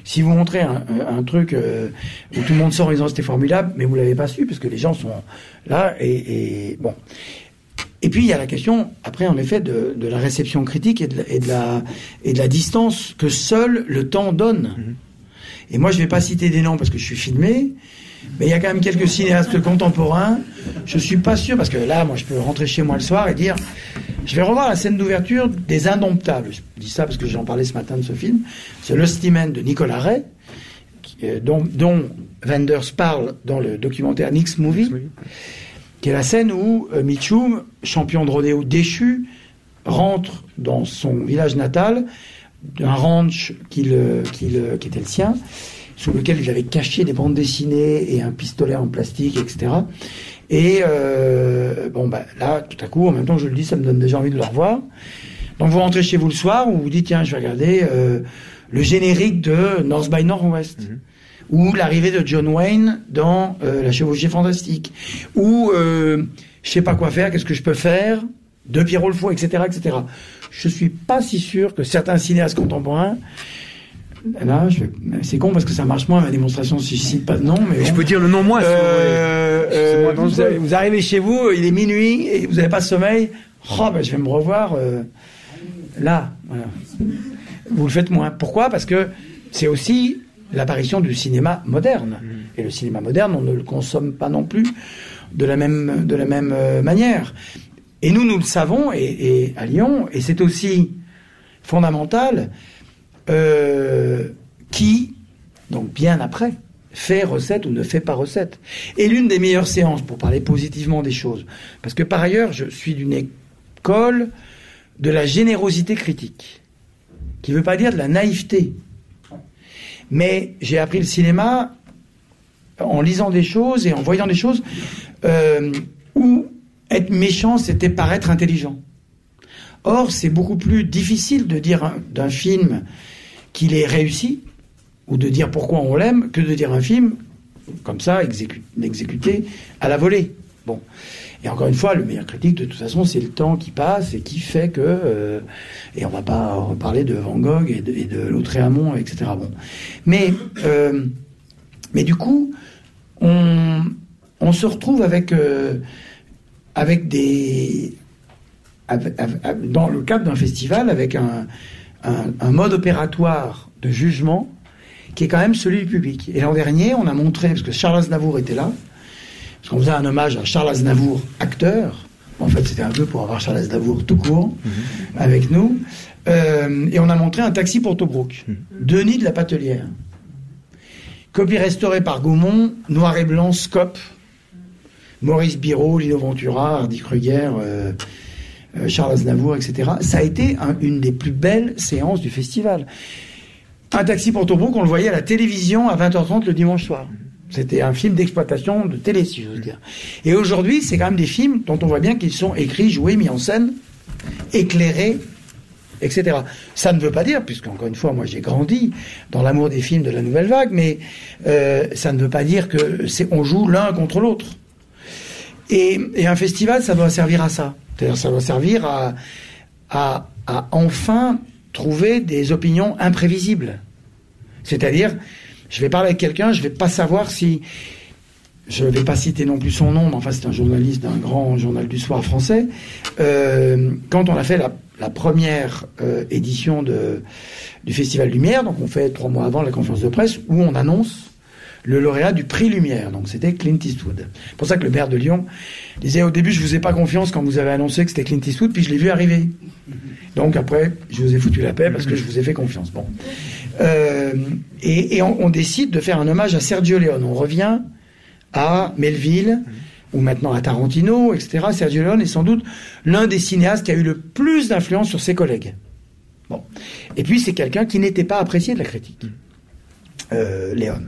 Si vous montrez un, un- un truc euh, où tout le monde sort en disant c'était formidable, mais vous l'avez pas su parce que les gens sont là et, et bon. Et puis il y a la question après en effet de, de la réception critique et de, la- et de la et de la distance que seul le temps donne. Et moi je vais pas citer des noms parce que je suis filmé, mais il y a quand même quelques cinéastes contemporains. Je suis pas sûr parce que là moi je peux rentrer chez moi le soir et dire je vais revoir la scène d'ouverture des Indomptables. Je dis ça parce que j'en parlais ce matin de ce film. C'est Lusty Man de Nicolas Ray, euh, dont, dont Wenders parle dans le documentaire Nix Movie, qui est la scène où euh, Mitchum, champion de rodéo déchu, rentre dans son village natal, d'un ranch qui était le sien, sous lequel il avait caché des bandes dessinées et un pistolet en plastique, etc. Et euh, bon, bah, là, tout à coup, en même temps je le dis, ça me donne déjà envie de le revoir. Donc vous rentrez chez vous le soir, vous vous dites, tiens, je vais regarder euh, le générique de North by Northwest. Ou l'arrivée de John Wayne dans euh, La chevauchée fantastique. Ou euh, je sais pas quoi faire, qu'est-ce que je peux faire de Pierrot le Fou, etc., etc. Je suis pas si sûr que certains cinéastes contemporains Là, je vais- c'est con parce que ça marche moins, ma démonstration ne suscite pas de nom, mais Je peux dire le nom moi. si vous. Euh, euh, moins vous, dangereux. avez- vous arrivez chez vous, il est minuit et vous n'avez pas de sommeil. Oh, ben, je vais me revoir euh, là. Voilà. Vous le faites moins. Pourquoi? Parce que c'est aussi l'apparition du cinéma moderne. Et le cinéma moderne, on ne le consomme pas non plus de la même, de la même manière. Et nous, nous le savons, et, et à Lyon, et c'est aussi fondamental, euh, qui, donc bien après, fait recette ou ne fait pas recette. Et l'une des meilleures séances, pour parler positivement des choses, parce que par ailleurs, je suis d'une école de la générosité critique, qui ne veut pas dire de la naïveté. Mais j'ai appris le cinéma en lisant des choses et en voyant des choses euh, où être méchant, c'était paraître intelligent. Or, c'est beaucoup plus difficile de dire un- d'un film qu'il est réussi, ou de dire pourquoi on l'aime, que de dire un film comme ça, exécu- exécuté à la volée. Bon. Et encore une fois, le meilleur critique, de toute façon, c'est le temps qui passe et qui fait que. euh, et on va pas reparler de Van Gogh et de, et de Lautréamont, etc. Bon. Mais, euh, mais du coup, on, se retrouve avec, euh, avec des. dans le cadre d'un festival, avec un, un, un mode opératoire de jugement qui est quand même celui du public. Et l'an dernier, on a montré, parce que Charles Aznavour était là, parce qu'on faisait un hommage à Charles Aznavour, acteur. En fait, c'était un peu pour avoir Charles Aznavour tout court avec nous. Euh, et on a montré un taxi pour Tobruk. Denis de la Patelière. Copie restaurée par Gaumont, noir et blanc, scope. Maurice Biro, Lino Ventura, Hardy Kruger, euh, Charles Aznavour, etc. Ça a été un- une des plus belles séances du festival. Un taxi pour Tobruk, on le voyait à la télévision à 20h30 le dimanche soir. C'était un film d'exploitation de télé, si j'ose dire. Et aujourd'hui, c'est quand même des films dont on voit bien qu'ils sont écrits, joués, mis en scène, éclairés, etc. Ça ne veut pas dire, puisqu'encore une fois, moi j'ai grandi dans l'amour des films de la nouvelle vague, mais euh, ça ne veut pas dire que c'est on joue l'un contre l'autre. Et un festival, ça doit servir à ça. C'est-à-dire, ça doit servir à, à, enfin trouver des opinions imprévisibles. C'est-à-dire, je vais parler avec quelqu'un, je vais pas savoir si je ne vais pas citer non plus son nom, mais enfin c'est un journaliste d'un grand journal du soir français. Euh, quand on a fait la, la première euh, édition de, du Festival Lumière, donc on fait trois mois avant la conférence de presse, où on annonce le lauréat du prix Lumière. Donc c'était Clint Eastwood. C'est pour ça que le maire de Lyon disait au début je vous ai pas confiance quand vous avez annoncé que c'était Clint Eastwood, puis je l'ai vu arriver. Donc après je vous ai foutu la paix parce que je vous ai fait confiance. Bon. Euh, et et on, on décide de faire un hommage à Sergio Leone. On revient à Melville, ou maintenant à Tarantino, etc. Sergio Leone est sans doute l'un des cinéastes qui a eu le plus d'influence sur ses collègues. Bon. Et puis c'est quelqu'un qui n'était pas apprécié de la critique. Euh, Léon.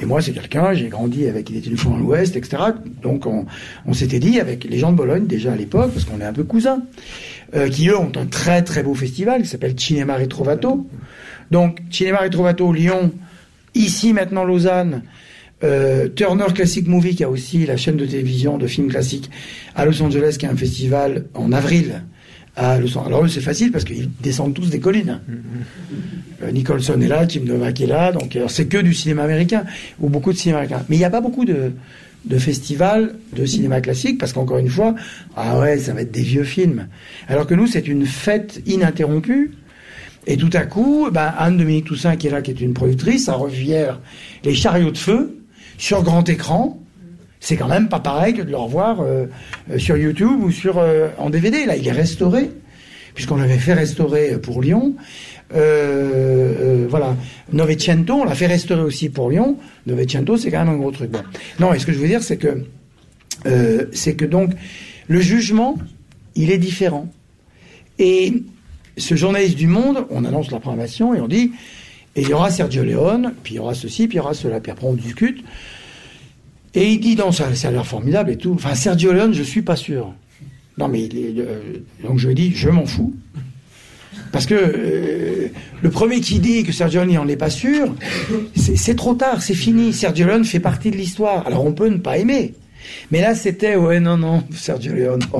Et moi, c'est quelqu'un, j'ai grandi avec, il était une fois dans l'Ouest, etc. Donc, on, s'était dit, avec les gens de Bologne, déjà à l'époque, parce qu'on est un peu cousins, euh, qui eux ont un très très beau festival qui s'appelle Cinema Retrovato. Donc, Cinema Retrovato, Lyon, ici maintenant Lausanne, euh, Turner Classic Movie, qui a aussi la chaîne de télévision de films classiques à Los Angeles, qui a un festival en avril Alors eux, c'est facile parce qu'ils descendent tous des collines. Euh, Nicholson est là, Tim Novak est là, donc c'est que du cinéma américain, ou beaucoup de cinéma américain. Mais il n'y a pas beaucoup de, festivals de cinéma classique, parce qu'encore une fois, ah ouais, ça va être des vieux films. Alors que nous, c'est une fête ininterrompue. Et tout à coup, ben, Anne-Dominique Toussaint, qui est là, qui est une productrice, ça revient les chariots de feu sur grand écran. C'est quand même pas pareil que de le revoir euh, euh, sur YouTube ou sur euh, en DVD. Là, il est restauré, puisqu'on l'avait fait restaurer pour Lyon. Euh, euh, voilà, Novecento, on l'a fait restaurer aussi pour Lyon. Novecento, c'est quand même un gros truc. Bon. Non, et ce que je veux dire, c'est que euh, c'est que donc le jugement, il est différent. Et ce journaliste du Monde, on annonce la programmation et on dit, et il y aura Sergio Leone, puis il y aura ceci, puis il y aura cela, puis après on discute. Et il dit, non, ça, a l'air formidable et tout. Enfin, Sergio Leone, je suis pas sûr. Non, mais il est, euh, donc je lui dis, je m'en fous. Parce que euh, le premier qui dit que Sergio Leone, on n'est pas sûr, c'est trop tard, c'est fini. Sergio Leone fait partie de l'histoire. Alors on peut ne pas aimer. Mais là, c'était, ouais, non, non, [laughs] Sergio Leone. [laughs]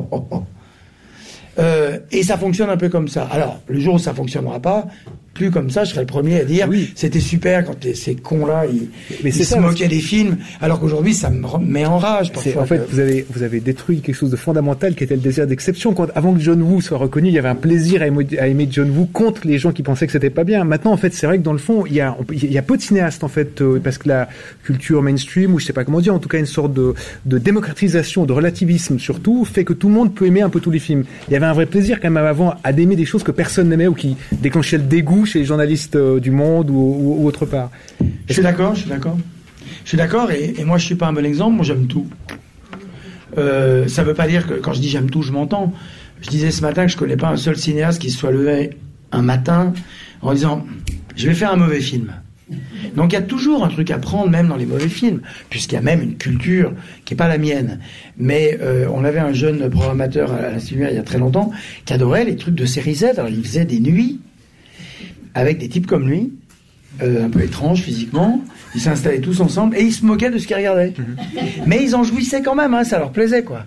Euh, et ça fonctionne un peu comme ça. Alors, le jour où ça fonctionnera pas, plus comme ça, je serai le premier à dire Oui. c'était super quand les- ces cons-là, ils, Mais ils se ça, moquaient des films, alors qu'aujourd'hui, ça me met en rage parfois. en fait, vous avez, vous avez détruit quelque chose de fondamental qui était le désir d'exception. Quand, avant que John Woo soit reconnu, il y avait un plaisir à aimer, à aimer John Woo contre les gens qui pensaient que c'était pas bien. Maintenant, en fait, c'est vrai que dans le fond, il y a, on peut- il y a peu de cinéastes, en fait, euh, parce que la culture mainstream, ou je sais pas comment dire, en tout cas une sorte de, de démocratisation, de relativisme surtout, fait que tout le monde peut aimer un peu tous les films. Il y avait un vrai plaisir quand même avant à d'aimer des choses que personne n'aimait ou qui déclenchaient le dégoût chez les journalistes euh, du monde ou, ou- ou autre part. Je suis d'accord, je suis d'accord. Je suis d'accord, et, et moi je suis pas un bon exemple, moi j'aime tout. Euh, ça veut pas dire que quand je dis j'aime tout, je m'entends. Je disais ce matin que je connais pas un seul cinéaste qui se soit levé un matin en disant je vais faire un mauvais film. Donc il y a toujours un truc à prendre même dans les mauvais films, puisqu'il y a même une culture qui est pas la mienne. Mais euh, on avait un jeune programmateur à la il y a très longtemps qui adorait les trucs de série Z. Alors il faisait des nuits avec des types comme lui, euh, un peu étranges physiquement. Ils s'installaient tous ensemble et ils se moquaient de ce qu'ils regardaient. Mais ils en jouissaient quand même, hein, ça leur plaisait quoi.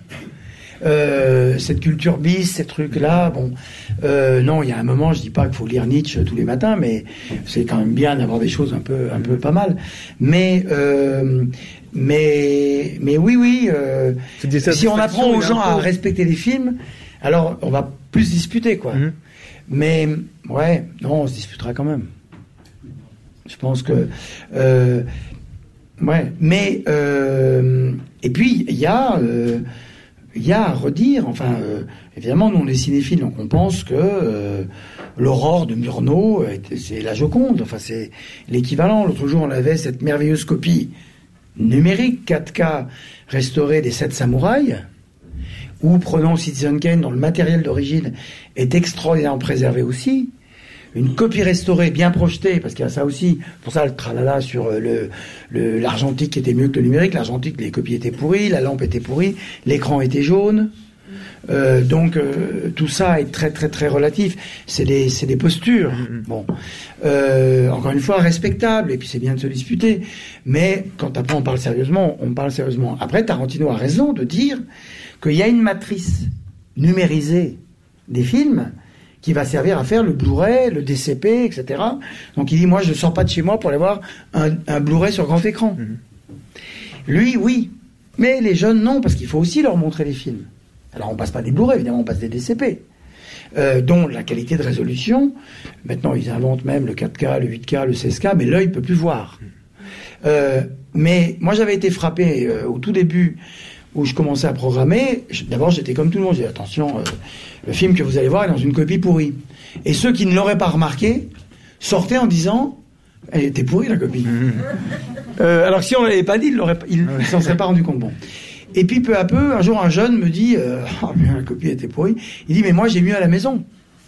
Euh, cette culture bis, ces trucs-là, bon, euh, non, il y a un moment, je dis pas qu'il faut lire Nietzsche tous les matins, mais c'est quand même bien d'avoir des choses un peu, un peu pas mal. Mais, euh, mais, mais oui, oui. si on apprend aux gens à respecter les films, alors on va plus disputer, quoi. Mhm. Mais ouais, non, on se disputera quand même. Je pense que euh, ouais, mais euh, et puis il y a euh, il y a à redire. Enfin, évidemment, nous on est cinéphiles, donc on pense que l'aurore de Murnau, est- c'est la Joconde. Enfin, c'est l'équivalent. L'autre jour, on avait cette merveilleuse copie numérique 4K restaurée des Sept Samouraïs ou prenons Citizen Kane, dont le matériel d'origine est extraordinairement préservé aussi. Une copie restaurée, bien projetée, parce qu'il y a ça aussi, pour ça le tralala sur euh, le l'argentique était mieux que le numérique. L'argentique, les copies étaient pourries, la lampe était pourrie, l'écran était jaune. Euh, donc euh, tout ça est très très très relatif. C'est des des postures. Bon, Euh, encore une fois respectable. Et puis c'est bien de se disputer. Mais quand après on parle sérieusement, on parle sérieusement. Après Tarantino a raison de dire qu'il y a une matrice numérisée des films qui va servir à faire le Blu-ray, le DCP, etc. Donc il dit moi je ne sors pas de chez moi pour aller voir un, un Blu-ray sur grand écran. Lui oui, mais les jeunes non parce qu'il faut aussi leur montrer les films. Alors on passe pas des Blu-ray évidemment, on passe des DCP. Euh, dont la qualité de résolution, maintenant ils inventent même le 4K, le 8K, le 16K, mais l'œil peut plus voir. Euh, mais moi j'avais été frappé euh, au tout début où je commençais à programmer. D'abord j'étais comme tout le monde, j'ai dit attention, euh, le film que vous allez voir est dans une copie pourrie. Et ceux qui ne l'auraient pas remarqué sortaient en disant elle était pourrie la copie. [laughs] Euh, alors que si on l'avait pas dit, il il il s'en serait pas rendu compte. Bon. Et puis peu à peu, un jour un jeune me dit euh, Ah, [laughs] bien, la copie était pourrie. Il dit mais moi j'ai mieux à la maison.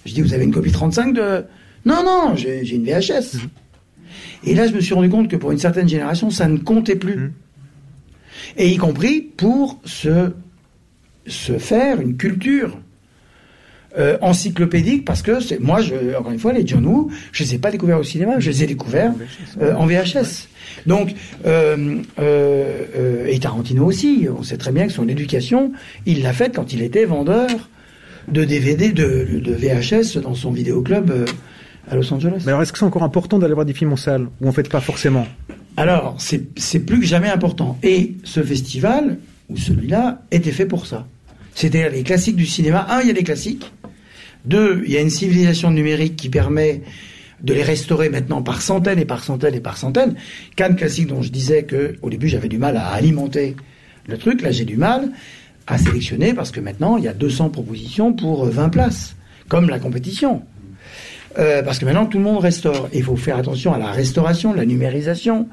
Je dis vous avez une copie 35 de Non, non, j'ai j'ai une VHS. Et là, je me suis rendu compte que pour une certaine génération, ça ne comptait plus. Et y compris pour se, se faire une culture euh, encyclopédique, parce que c'est moi, je, encore une fois, les John Woo, je les ai pas découverts au cinéma, je les ai découverts euh, en VHS. Donc, euh, euh, euh, et Tarantino aussi, on sait très bien que son éducation, il l'a faite quand il était vendeur de DVD, de, de VHS dans son vidéoclub euh, à Los Angeles. Mais alors, est-ce que c'est encore important d'aller voir des films en salle Ou en fait pas forcément? Alors, c'est plus que jamais important. Et ce festival, ou celui-là, était fait pour ça. C'était les classiques du cinéma. Un, il y a les classiques. Deux, il y a une civilisation numérique qui permet de les restaurer maintenant par centaines et par centaines et par centaines. Cannes classique dont je disais que au début j'avais du mal à alimenter le truc, là j'ai du mal à sélectionner parce que maintenant il y a 200 propositions pour euh, 20 places, comme la compétition. Euh, parce que maintenant tout le monde restaure. Il faut faire attention à la restauration, la numérisation.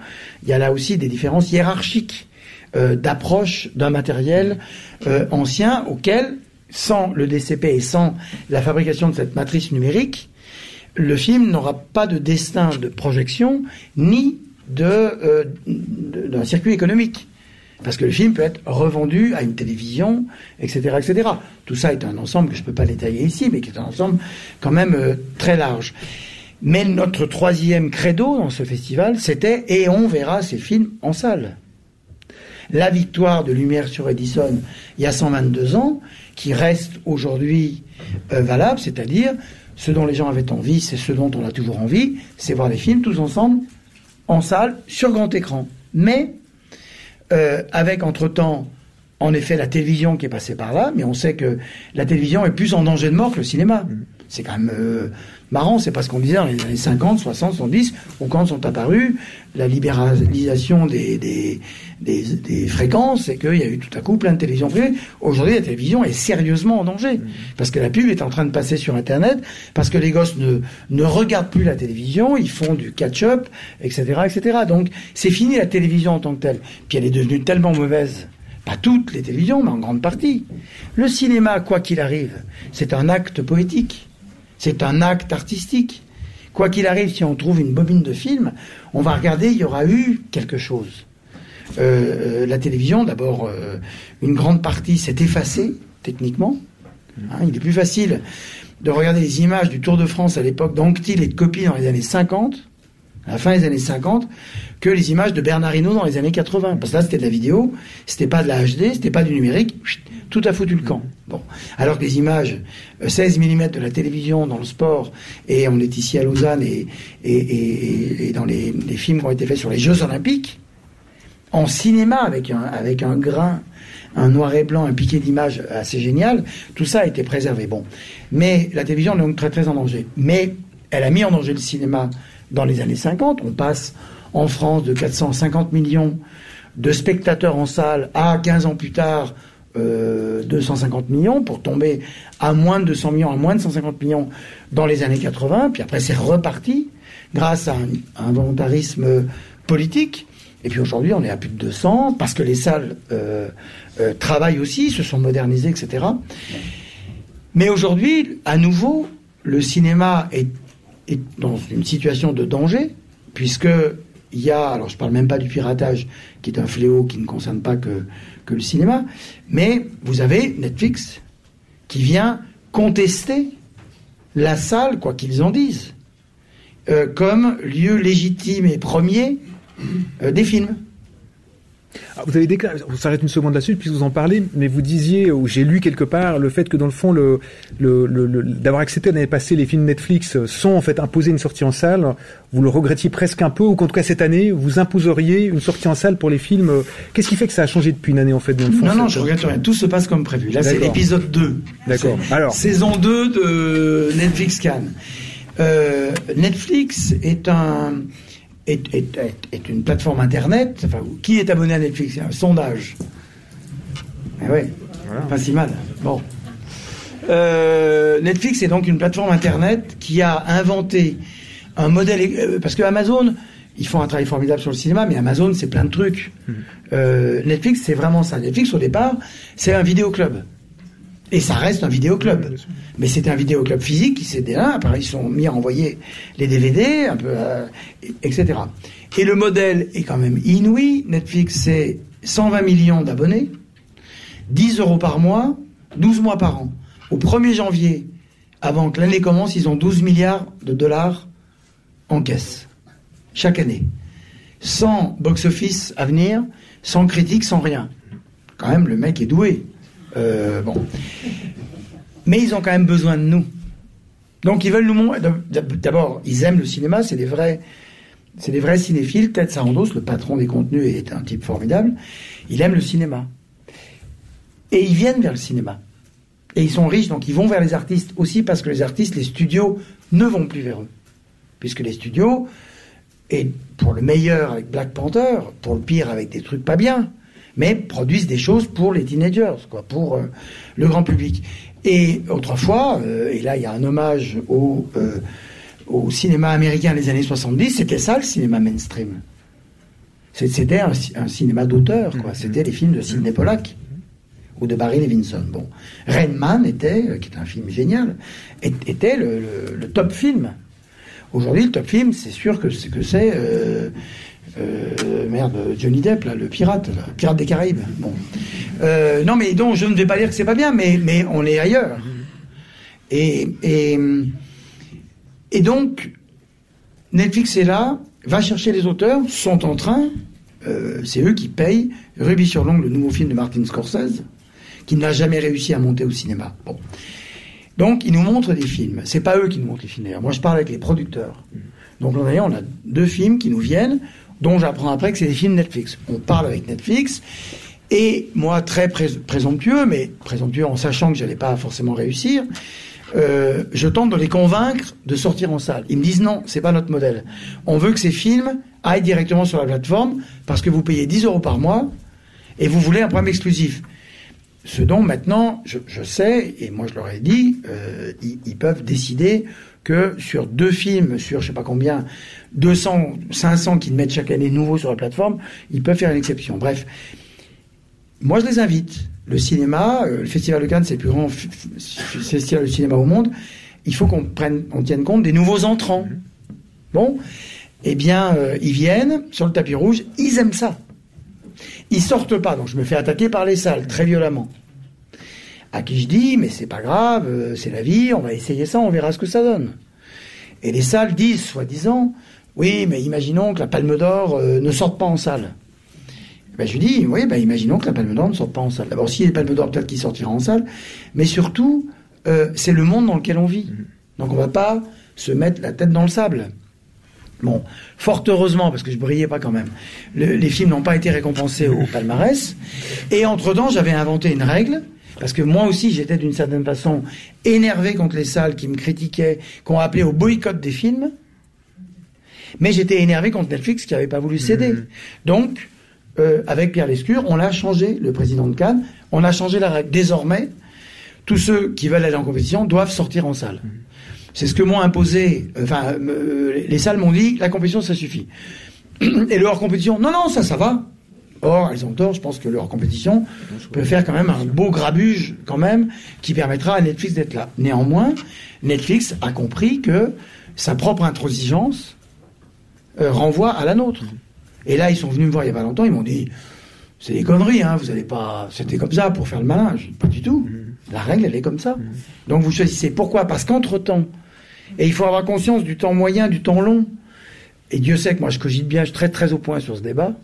Il y a là aussi des différences hiérarchiques euh, d'approche d'un matériel euh, ancien auquel, sans le DCP et sans la fabrication de cette matrice numérique, le film n'aura pas de destin de projection ni de- d'un circuit économique. Parce que le film peut être revendu à une télévision, etc., etc. Tout ça est un ensemble que je ne peux pas détailler ici, mais qui est un ensemble quand même euh, très large. Mais notre troisième credo dans ce festival, c'était et on verra ces films en salle. La victoire de Lumière sur Edison il y a 122 ans, qui reste aujourd'hui euh, valable, c'est-à-dire ce dont les gens avaient envie, c'est ce dont on a toujours envie, c'est voir les films tous ensemble en salle sur grand écran. Mais euh, avec entre-temps, en effet, la télévision qui est passée par là, mais on sait que la télévision est plus en danger de mort que le cinéma. C'est quand même euh, marrant, c'est pas ce qu'on disait dans les années 50, 60, 70, ou quand sont apparus la libéralisation des, des, des, des fréquences, et qu'il y a eu tout à coup plein de télévisions privées. Aujourd'hui, la télévision est sérieusement en danger, parce que la pub est en train de passer sur Internet, parce que les gosses ne, ne regardent plus la télévision, ils font du catch-up, etc., etc. Donc, c'est fini la télévision en tant que telle. Puis elle est devenue tellement mauvaise pas toutes les télévisions, mais en grande partie. Le cinéma, quoi qu'il arrive, c'est un acte poétique, c'est un acte artistique. Quoi qu'il arrive, si on trouve une bobine de film, on va regarder, il y aura eu quelque chose. Euh, euh, la télévision, d'abord, euh, une grande partie s'est effacée, techniquement. Hein, il est plus facile de regarder les images du Tour de France à l'époque d'Anctil et de Copy dans les années 50, à la fin des années 50, que les images de Bernard dans les années 80. Parce que là, c'était de la vidéo, c'était pas de la HD, c'était pas du numérique, tout a foutu le camp. Bon. Alors que les images euh, 16 mm de la télévision dans le sport, et on est ici à Lausanne, et, et, et, dans les, films qui ont été faits sur les Jeux Olympiques, en cinéma avec un, avec un grain, un noir et blanc, un piqué d'image assez génial, tout ça a été préservé. Bon. Mais la télévision est donc très très en danger. Mais elle a mis en danger le cinéma dans les années 50. On passe en France de 450 millions de spectateurs en salle à 15 ans plus tard euh, 250 millions pour tomber à moins de 200 millions, à moins de 150 millions dans les années 80. Puis après c'est reparti grâce à un, un volontarisme politique. Et puis aujourd'hui, on est à plus de 200 parce que les salles euh, euh, travaillent aussi, se sont modernisées, etc. Mais aujourd'hui, à nouveau, le cinéma est, est dans une situation de danger puisque il y a, alors je parle même pas du piratage, qui est un fléau qui ne concerne pas que, que le cinéma, mais vous avez Netflix qui vient contester la salle, quoi qu'ils en disent, euh, comme lieu légitime et premier euh, des films. Ah, Vous avez déclaré, on s'arrête une seconde là-dessus puisque vous en parlez, mais vous disiez, ou j'ai lu quelque part, le fait que dans le fond, le, le, le- le- d'avoir accepté l'année passée les films Netflix sans en fait imposer une sortie en salle, vous le regrettiez presque un peu, ou qu'en tout cas cette année, vous imposeriez une sortie en salle pour les films. Qu'est-ce qui fait que ça a changé depuis une année en fait dans le fond Non, non, je regrette rien. Tout se passe comme prévu. Là, c'est l'épisode 2. D'accord. Alors. Saison 2 de Netflix Cannes. Euh, Netflix est un est, est, est, est une plateforme internet. Enfin, qui est abonné à Netflix? C'est un sondage. Eh ouais, pas si mal. Bon. Euh, Netflix est donc une plateforme internet qui a inventé un modèle euh, parce que Amazon ils font un travail formidable sur le cinéma, mais Amazon c'est plein de trucs. Euh, Netflix c'est vraiment ça. Netflix au départ c'est un vidéoclub. Et ça reste un vidéoclub. Mais c'était un vidéoclub physique qui s'était là. Après, ils sont mis à envoyer les DVD, euh, etc. Et le modèle est quand même inouï. Netflix, c'est 120 millions d'abonnés, 10 euros par mois, 12 mois par an. Au 1er janvier, avant que l'année commence, ils ont 12 milliards de dollars en caisse. Chaque année. Sans box-office à venir, sans critique, sans rien. Quand même, le mec est doué. Euh, bon. Mais ils ont quand même besoin de nous. Donc ils veulent nous montrer. D'abord, ils aiment le cinéma, c'est des vrais, c'est des vrais cinéphiles. Ted Sarandos, le patron des contenus, est un type formidable. Il aime le cinéma. Et ils viennent vers le cinéma. Et ils sont riches, donc ils vont vers les artistes aussi parce que les artistes, les studios ne vont plus vers eux. Puisque les studios, et pour le meilleur avec Black Panther, pour le pire avec des trucs pas bien, mais produisent des choses pour les teenagers, quoi, pour euh, le grand public. Et autrefois, euh, et là il y a un hommage au, euh, au cinéma américain des années 70, c'était ça le cinéma mainstream. C'était un, cinéma d'auteur, quoi. Mm-hmm. C'était les films de Sidney Pollack ou de Barry Levinson. Bon, Rain Man était, qui est un film génial, était le, top film. Aujourd'hui, le top film, c'est sûr que c'est que c'est euh, merde, Johnny Depp, là, le pirate, le pirate des Caraïbes. Bon. Euh, non, mais donc, je ne vais pas dire que c'est pas bien, mais, on est ailleurs. Et, donc, Netflix est là, va chercher les auteurs, sont en train, euh, c'est eux qui payent Ruby sur l'ongle, le nouveau film de Martin Scorsese, qui n'a jamais réussi à monter au cinéma. Donc, ils nous montrent des films. C'est pas eux qui nous montrent les films. Moi, je parle avec les producteurs. Donc, on a deux films qui nous viennent dont j'apprends après que c'est des films Netflix. On parle avec Netflix, et moi, très présomptueux, mais présomptueux en sachant que j'allais pas forcément réussir, euh, je tente de les convaincre de sortir en salle. Ils me disent non, c'est pas notre modèle. On veut que ces films aillent directement sur la plateforme parce que vous payez 10 euros par mois et vous voulez un programme exclusif. Ce dont maintenant, je, sais, et moi je leur ai dit, euh, ils, ils, peuvent décider que sur deux films, sur je sais pas combien, 200, 500 qu'ils mettent chaque année nouveaux sur la plateforme, ils peuvent faire une exception. Bref, moi je les invite. Le cinéma, euh, le Festival de Cannes, c'est le plus grand festival de cinéma au monde. Il faut qu'on prenne, on tienne compte des nouveaux entrants. Bon, eh bien, euh, ils viennent sur le tapis rouge, ils aiment ça. Ils sortent pas, donc je me fais attaquer par les salles très violemment. À qui je dis, mais c'est pas grave, euh, c'est la vie, on va essayer ça, on verra ce que ça donne. Et les salles disent, soi-disant, oui, mais imaginons que la Palme d'Or euh, ne sorte pas en salle. Ben, je lui dis, oui, ben, imaginons que la Palme d'Or ne sorte pas en salle. D'abord, s'il y a Palme d'Or, peut-être qu'il sortira en salle. Mais surtout, euh, c'est le monde dans lequel on vit. Donc on ne va pas se mettre la tête dans le sable. Bon, fort heureusement, parce que je brillais pas quand même, les films n'ont pas été récompensés au palmarès. Et entre-temps, j'avais inventé une règle, parce que moi aussi, j'étais d'une certaine façon énervé contre les salles qui me critiquaient, qui ont appelé au boycott des films. Mais j'étais énervé contre Netflix qui n'avait pas voulu céder. Mmh. Donc, euh, avec Pierre Lescure, on a changé, le président de Cannes, on a changé la règle. Désormais, tous ceux qui veulent aller en compétition doivent sortir en salle. Mmh. C'est ce que m'ont imposé, enfin, euh, les salles m'ont dit, la compétition, ça suffit. Et le hors compétition, non, non, ça, ça va. Or, elles ont tort, je pense que leur compétition peut faire quand même un beau grabuge, quand même, qui permettra à Netflix d'être là. Néanmoins, Netflix a compris que sa propre intransigeance euh, renvoie à la nôtre. Et là, ils sont venus me voir il y a pas longtemps, ils m'ont dit c'est des conneries, hein, vous allez pas. C'était comme ça pour faire le malin. pas du tout. La règle, elle est comme ça. Donc vous choisissez. Pourquoi? Parce qu'entre-temps, et il faut avoir conscience du temps moyen, du temps long. Et Dieu sait que moi, je cogite bien, je suis très très au point sur ce débat.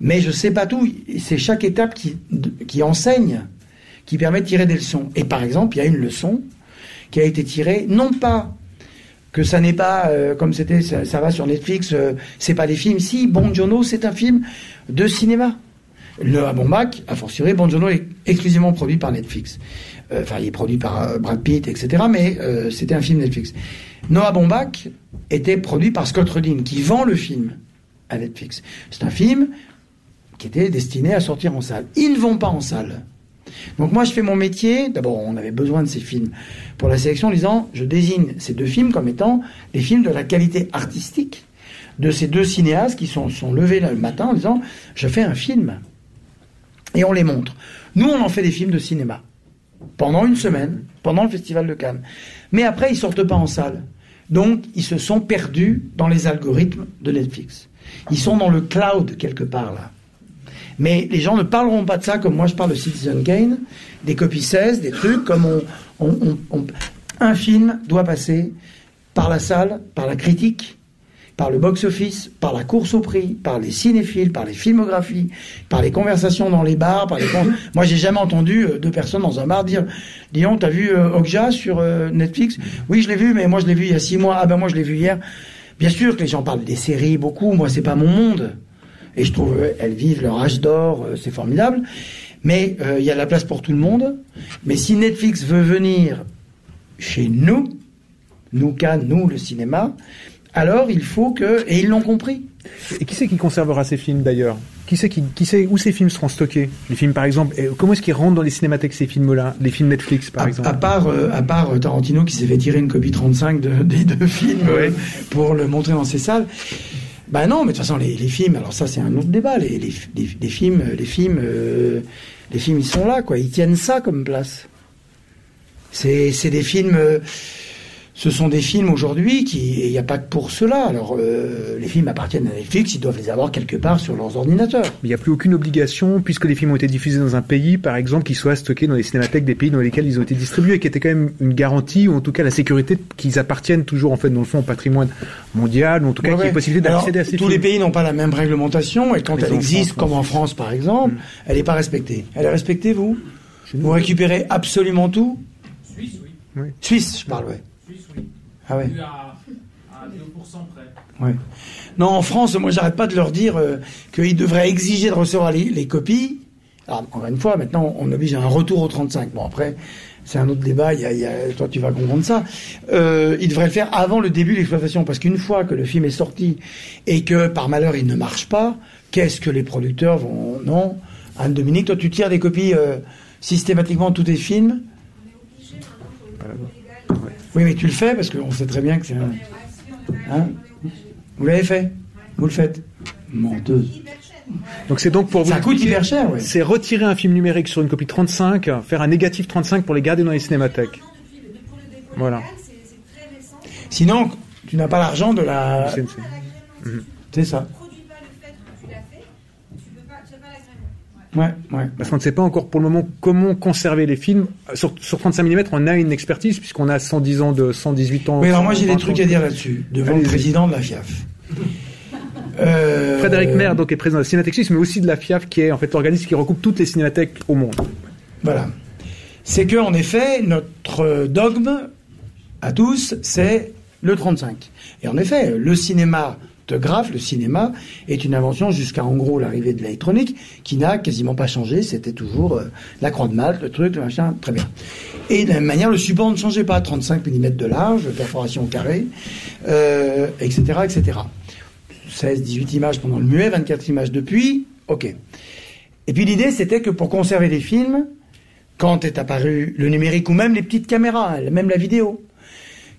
Mais je sais pas tout. C'est chaque étape qui, enseigne, qui permet de tirer des leçons. Et par exemple, il y a une leçon qui a été tirée, non pas que ça n'est pas euh, comme c'était, ça, va sur Netflix, euh, c'est pas des films. Si, Bon Jono, c'est un film de cinéma. Le Baumbach, a fortiori, Bon Jono est exclusivement produit par Netflix. Euh, enfin, il est produit par Brad Pitt, etc. Mais c'était un film Netflix. Noah Baumbach était produit par Scott Rudin, qui vend le film à Netflix. C'est un film qui était destiné à sortir en salle. Ils ne vont pas en salle. Donc moi, je fais mon métier. D'abord, on avait besoin de ces films pour la sélection, en disant, je désigne ces deux films comme étant des films de la qualité artistique de ces deux cinéastes qui sont, sont levés le matin en disant, je fais un film. Et on les montre. Nous, on en fait des films de cinéma. pendant une semaine, pendant le Festival de Cannes. Mais après, ils sortent pas en salle. Donc, ils se sont perdus dans les algorithmes de Netflix. Ils sont dans le cloud quelque part là. Mais les gens ne parleront pas de ça comme moi je parle de Citizen Kane, des copies 16, des trucs comme on, un film doit passer par la salle, par la critique, par le box-office, par la course au prix, par les cinéphiles, par les filmographies, par les conversations dans les bars, par les [laughs] Moi, j'ai jamais entendu euh, deux personnes dans un bar dire donc, t'as vu euh, Okja sur euh, Netflix? Oui, je l'ai vu, mais moi, je l'ai vu il y a six mois. Ah ben, moi, je l'ai vu hier. Bien sûr que les gens parlent des séries beaucoup. Moi, c'est pas mon monde. Et je trouve euh, elles vivent leur âge d'or, c'est formidable. Mais euh, il y a de la place pour tout le monde. Mais si Netflix veut venir chez nous, nous, Cannes, nous, le cinéma, alors il faut que... Et ils l'ont compris. Et qui c'est qui conservera ces films d'ailleurs? Qui c'est qui, qui sait où ces films seront stockés? Les films par exemple, et comment est-ce qu'ils rentrent dans les cinémathèques ces films-là? Les films Netflix par à, exemple à part, euh, à part euh, Tarantino qui s'est fait tirer une copie 35 de- des deux films euh, pour le montrer dans ses salles. Ben non, mais de toute façon, les, les films, alors ça c'est un autre débat. Les, les, films, les films, euh, les films, ils sont là, quoi. Ils tiennent ça comme place. C'est, c'est des films. euh, ce sont des films aujourd'hui qui, il n'y a pas que pour cela. Alors, euh, les films appartiennent à Netflix, ils doivent les avoir quelque part sur leurs ordinateurs. Mais il n'y a plus aucune obligation, puisque les films ont été diffusés dans un pays, par exemple, qu'ils soient stockés dans les cinémathèques des pays dans lesquels ils ont été distribués, qui était quand même une garantie, ou en tout cas la sécurité qu'ils appartiennent toujours, en fait, dans le fond, au patrimoine mondial, ou en tout cas Ouais, qu'il y ait ouais. possibilité d'accéder à ces tous films. les pays n'ont pas la même réglementation et quand elle existe, France, comme en France par exemple, elle n'est pas respectée. Elle est respectée, vous? Vous récupérez absolument tout? Suisse, oui. Oui. Suisse, je parle, ouais. Suisse, oui. Ah ouais. Plus à, à 2% près. ouais. Non, en France, moi, j'arrête pas de leur dire euh, qu'ils devraient exiger de recevoir les, les copies. Alors, encore une fois, maintenant, on oblige à un retour au 35. Bon, après, c'est un autre débat. Il y a, il y a- toi, tu vas comprendre ça. Euh, ils devraient le faire avant le début de l'exploitation, parce qu'une fois que le film est sorti et que par malheur il ne marche pas, qu'est-ce que les producteurs vont Non, Anne Dominique, toi, tu tires des copies euh, systématiquement de tous tes films? Oui, mais tu le fais parce qu'on sait très bien que c'est un. Hein vous l'avez fait Vous le faites Menteuse. Donc c'est donc pour vous Ça coûte hyper cher, ouais. C'est retirer un film numérique sur une copie 35, faire un négatif 35 pour les garder dans les cinémathèques. Voilà. Sinon, tu n'as pas l'argent de la. C'est- c'est- C'est ça. Ouais, ouais. Parce qu'on ne sait pas encore pour le moment comment conserver les films. Sur, sur 35 mm, on a une expertise puisqu'on a 110 ans de 118 ans. Oui, alors moi j'ai des 120 trucs à dire là-dessus, devant le président de la FIAF. Euh, [laughs] Frédéric Maire donc est président de la Cinémathèque Suisse, mais aussi de la FIAF, qui est en fait l'organisme qui recoupe toutes les cinémathèques au monde. Voilà. C'est que, en effet, notre dogme à tous, c'est le 35. Et en effet, le le cinéma, est une invention jusqu'à en gros l'arrivée de l'électronique, qui n'a quasiment pas changé. C'était toujours euh, la croix de Malte, le truc, le machin, très bien. Et de la même manière, le support ne changeait pas. 35 mm de large, perforation au carré, etc., etc. 16, 18 images pendant le muet, 24 images depuis, ok. Et puis l'idée, c'était que pour conserver les films, quand est apparu le numérique ou même les petites caméras, même la vidéo,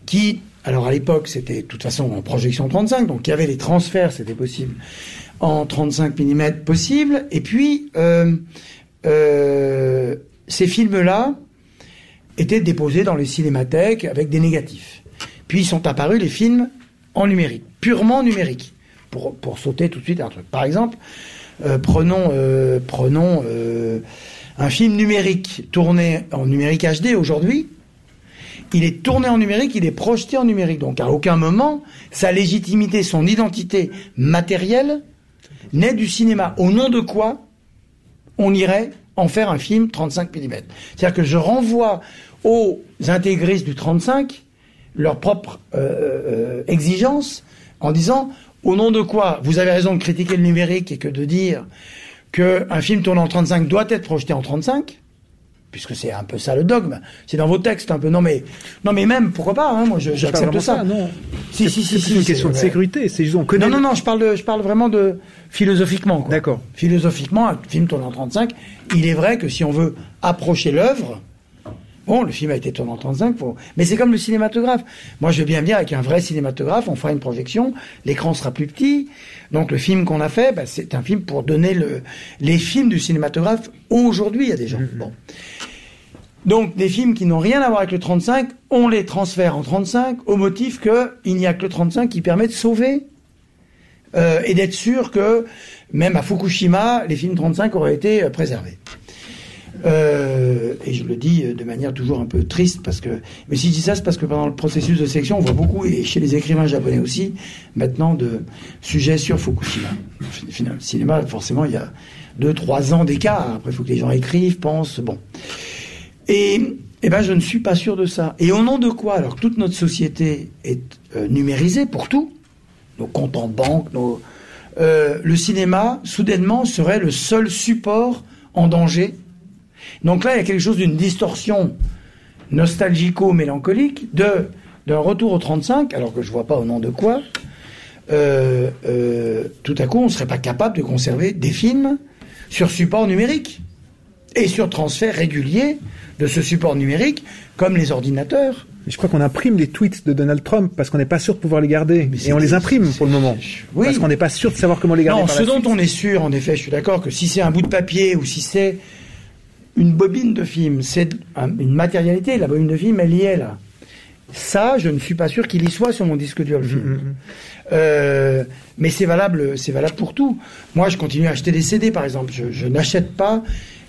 qui, alors à l'époque, c'était de toute façon en projection 35, donc il y avait les transferts, c'était possible, en 35 mm possible, et puis euh, euh, ces films-là étaient déposés dans les cinémathèques avec des négatifs. Puis sont apparus les films en numérique, purement numérique, pour, sauter tout de suite un truc. Par exemple, euh, prenons, prenons un film numérique tourné en numérique HD aujourd'hui. Il est tourné en numérique, il est projeté en numérique. Donc à aucun moment, sa légitimité, son identité matérielle naît du cinéma. Au nom de quoi on irait en faire un film 35 mm C'est-à-dire que je renvoie aux intégristes du 35 leur propre euh, euh, exigence en disant au nom de quoi vous avez raison de critiquer le numérique et que de dire qu'un film tourné en 35 doit être projeté en 35 puisque c'est un peu ça le dogme. C'est dans vos textes un peu. Non mais non mais même pourquoi pas hein, Moi C'est j'accepte vraiment ça. non. Si C'est- si c'est si si. une question de sécurité. C'est juste on connaît. Non, non, non, je parle, de, je parle vraiment de philosophiquement. D'accord. Philosophiquement, un film tourné en 35, il est vrai que si on veut approcher l'œuvre, bon, le film a été tourné en 35, faut... mais c'est comme le cinématographe. Moi, je veux bien venir avec un vrai cinématographe, on fera une projection, l'écran sera plus petit. Donc, le film qu'on a fait, bah, c'est un film pour donner le... les films du cinématographe aujourd'hui à des gens. Bon. Donc des films qui n'ont rien à voir avec le 35, on les transfère en 35 au motif qu'il n'y a que le 35 qui permet de sauver euh, et d'être sûr que même à Fukushima, les films 35 auraient été euh, préservés. Euh, et je le dis de manière toujours un peu triste parce que, mais si je dis ça, c'est parce que pendant le processus de sélection, on voit beaucoup, et chez les écrivains japonais aussi, maintenant de sujets sur Fukushima. Finalement, le cinéma, forcément, il y a deux, trois ans d'écart. Après, il faut que les gens écrivent, pensent, bon. Et, eh ben, je ne suis pas sûr de ça. Et au nom de quoi? Alors que toute notre société est euh, numérisée pour tout, nos comptes en banque, nos, euh, le cinéma, soudainement, serait le seul support en danger donc là, il y a quelque chose d'une distorsion nostalgico-mélancolique de d'un retour au 35, alors que je vois pas au nom de quoi. Euh, euh, tout à coup, on serait pas capable de conserver des films sur support numérique et sur transfert régulier de ce support numérique, comme les ordinateurs. je crois qu'on imprime les tweets de Donald Trump parce qu'on n'est pas sûr de pouvoir les garder. et on les imprime pour le moment. Oui. Parce qu'on n'est pas sûr de savoir comment les garder. Non, ce dont on est sûr, en effet, je suis d'accord que si c'est un bout de papier ou si c'est une bobine de film, c'est une matérialité. La bobine de film, elle y est là. Ça, je ne suis pas sûr qu'il y soit sur mon disque dur le film. Mm, mm, mm. Euh, mais c'est valable, c'est valable pour tout. Moi, je continue à acheter des CD, par exemple. Je, n'achète pas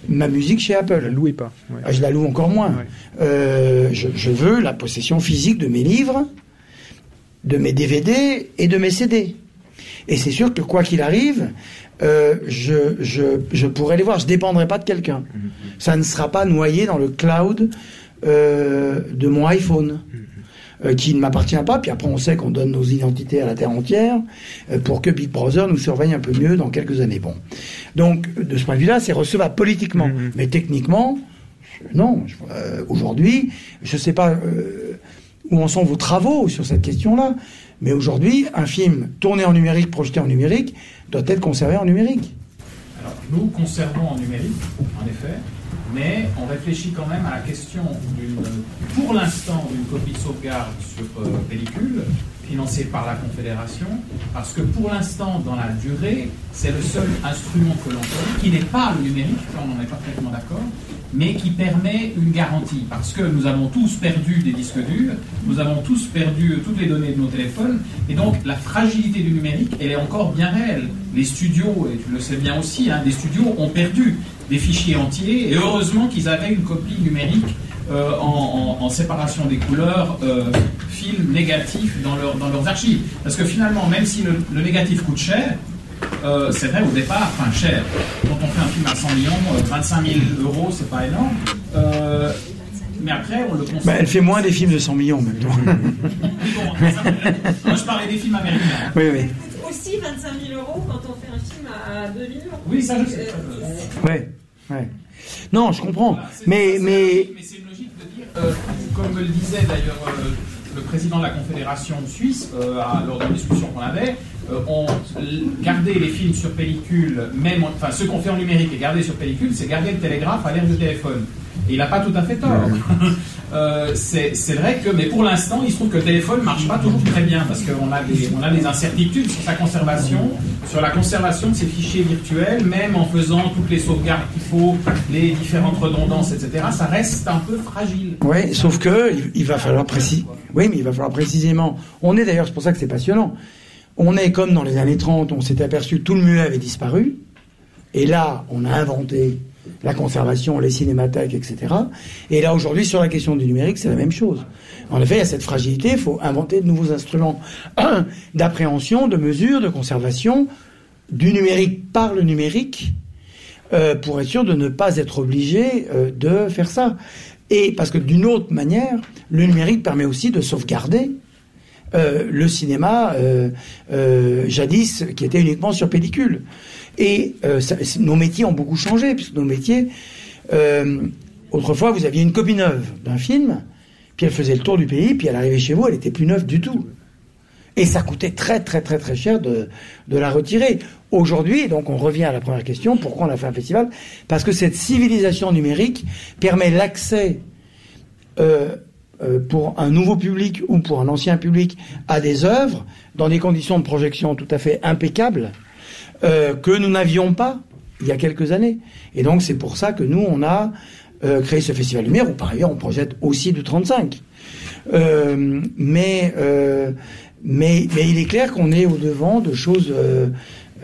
ma musique chez Apple. La louez pas. Ah, je la loue encore moins. Euh, je, je, veux la possession physique de mes livres, de mes DVD et de mes CD. Et c'est sûr que quoi qu'il arrive, euh, je, je, je, pourrais les voir. Je dépendrai pas de quelqu'un. Mhm. Ça ne sera pas noyé dans le cloud euh, de mon iPhone. Mhm. Euh, qui ne m'appartient pas, puis après on sait qu'on donne nos identités à la Terre entière, euh, pour que Big Brother nous surveille un peu mieux dans quelques années. Bon. Donc, de ce point de vue-là, c'est recevable politiquement. Mhm. Mais techniquement, non. Aujourd'hui, je ne sais pas où en sont vos travaux sur cette question-là, mais aujourd'hui, un film tourné en numérique, projeté en numérique, doit être conservé en numérique. Alors, nous conservons en numérique, en effet, mais on réfléchit quand même à la question, pour l'instant, d'une copie de sauvegarde sur euh, pellicule, financée par la Confédération, parce que pour l'instant, dans la durée, c'est le seul instrument que l'on connaît, qui n'est pas le numérique, on n'en est parfaitement d'accord, mais qui permet une garantie. Parce que nous avons tous perdu des disques durs, nous avons tous perdu toutes les données de nos téléphones, et donc la fragilité du numérique, elle est encore bien réelle. Les studios, et tu le sais bien aussi, hein, studios ont perdu des fichiers entiers, et heureusement qu'ils avaient une copie numérique euh, en, séparation des couleurs, euh, film négatif dans leurs archives. Parce que finalement, même si le négatif coûte cher, euh, c'est vrai au départ, enfin cher. Quand on fait un film à 100 millions, 25 euh, 000 euros, c'est pas énorme. Euh, mais après, on le consomme. Bah, elle fait moins des films de 100 millions, même. Moi, je parlais des films américains. Oui, oui. Aussi 25 000 euros quand on fait un film à 2 millions. Oui, ça je sais. Oui, oui. Non, je comprends. mais, mais... mais c'est une logique de dire, comme me le disait d'ailleurs le président de la Confédération suisse, lors de la discussion qu'on avait, euh, on gardait les films sur pellicule, même, enfin, ce qu'on fait en numérique et garder sur pellicule, c'est garder le télégraphe à l'air du téléphone. Et il n'a pas tout à fait tort. [laughs] euh, c'est vrai que, mais pour l'instant, il se trouve que le téléphone ne marche pas toujours très bien parce qu'on a, des, on a des incertitudes sur sa conservation, sur la conservation de ces fichiers virtuels, même en faisant toutes les sauvegardes qu'il faut, les différentes redondances, etc. Ça reste un peu fragile. Oui, sauf que il, va falloir préciser. Oui, mais il va falloir précisément. On est d'ailleurs, c'est pour ça que c'est passionnant. On est comme dans les années 30, on s'est aperçu que tout le muet avait disparu. Et là, on a inventé la conservation, les cinémathèques, etc. Et là, aujourd'hui, sur la question du numérique, c'est la même chose. En effet, il y a cette fragilité, il faut inventer de nouveaux instruments d'appréhension, de mesure, de conservation du numérique par le numérique, euh, pour être sûr de ne pas être obligé euh, de faire ça. Et parce que d'une autre manière, le numérique permet aussi de sauvegarder euh, le cinéma jadis qui était uniquement sur pellicule. Et nos métiers ont beaucoup changé, puisque nos métiers, autrefois, vous aviez une copie neuve d'un film, puis elle faisait le tour du pays, puis elle arrivait chez vous, elle était plus neuve du tout. Et ça coûtait très très très très cher de, la retirer. Aujourd'hui, donc on revient à la première question, pourquoi on a fait un festival? Parce que cette civilisation numérique permet l'accès euh, euh, pour un nouveau public ou pour un ancien public à des œuvres dans des conditions de projection tout à fait impeccables euh, que nous n'avions pas il y a quelques années. Et donc c'est pour ça que nous on a euh, créer ce festival lumière où par ailleurs on projette aussi du 35. Euh, mais, euh, mais mais il est clair qu'on est au devant de choses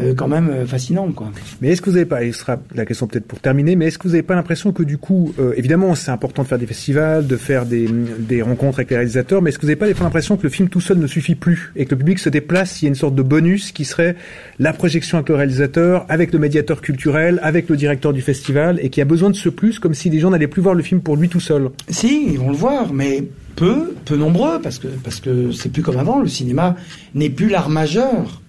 euh, quand même euh, fascinantes quoi. Mais est-ce que vous n'avez pas, et ce sera la question peut-être pour terminer, mais est-ce que vous n'avez pas l'impression que du coup, euh, évidemment, c'est important de faire des festivals, de faire des, des rencontres avec les réalisateurs, mais est-ce que vous n'avez pas l'impression que le film tout seul ne suffit plus et que le public se déplace, il y a une sorte de bonus qui serait la projection avec le réalisateur, avec le médiateur culturel, avec le directeur du festival, et qu'il y a besoin de ce plus, comme si les gens n'allaient plus voir le film pour lui tout seul? Si, ils vont le voir, mais peu, peu nombreux, parce que parce que c'est plus comme avant. Le cinéma n'est plus l'art majeur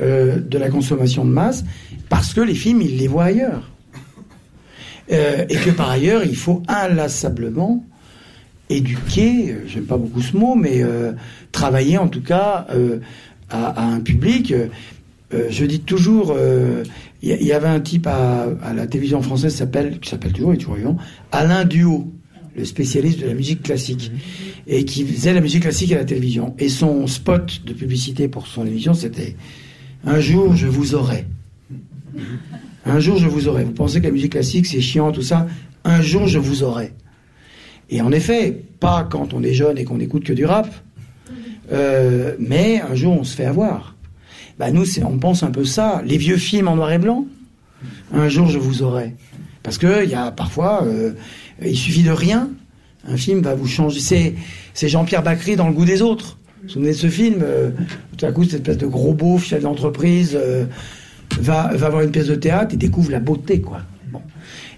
euh, de la consommation de masse, parce que les films, ils les voient ailleurs. Euh, et que par ailleurs, il faut inlassablement éduquer, euh, j'aime pas beaucoup ce mot, mais travailler en tout cas à, un public. Je dis toujours, il y, avait un type à, la télévision française qui s'appelle, toujours, est toujours vivant, Alain Duhaut, le spécialiste de la musique classique, et qui faisait la musique classique à la télévision. Et son spot de publicité pour son émission, c'était Un jour je vous aurai. Un jour je vous aurai. Vous pensez que la musique classique c'est chiant, tout ça? Un jour je vous aurai. Et en effet, pas quand on est jeune et qu'on écoute que du rap, euh, mais un jour on se fait avoir. Bah nous, on pense un peu ça. Les vieux films en noir et blanc, un jour je vous aurai. Parce que y a parfois, euh, il suffit de rien, un film va vous changer. C'est, c'est Jean-Pierre Bacry dans Le goût des autres. Vous vous souvenez de ce film euh, Tout à coup, cette espèce de gros beauf, chef d'entreprise, euh, va, voir une pièce de théâtre et découvre la beauté, quoi.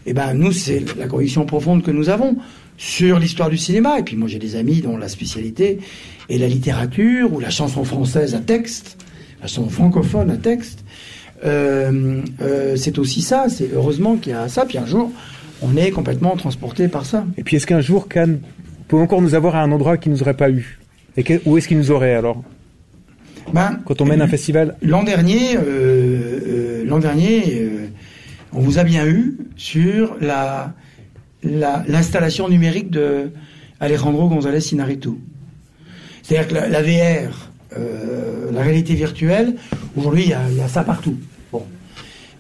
Et ben nous, c'est la conviction profonde que nous avons sur l'histoire du cinéma. Et puis moi, j'ai des amis dont la spécialité est la littérature ou la chanson française à texte, la chanson francophone à texte. Euh, c'est aussi ça. C'est heureusement qu'il y a ça. Puis un jour, on est complètement transporté par ça. Et puis est-ce qu'un jour Cannes peut encore nous avoir à un endroit qui nous aurait pas eu? Et que- où est-ce qu'il nous aurait alors Ben, Quand on mène un festival L'an dernier, euh, euh, l'an dernier, euh, on vous a bien eu sur la la- l'installation numérique de Alejandro González Inarritu. C'est-à-dire que la, la VR, euh, la réalité virtuelle, aujourd'hui, il y, a- il y a ça partout. Bon.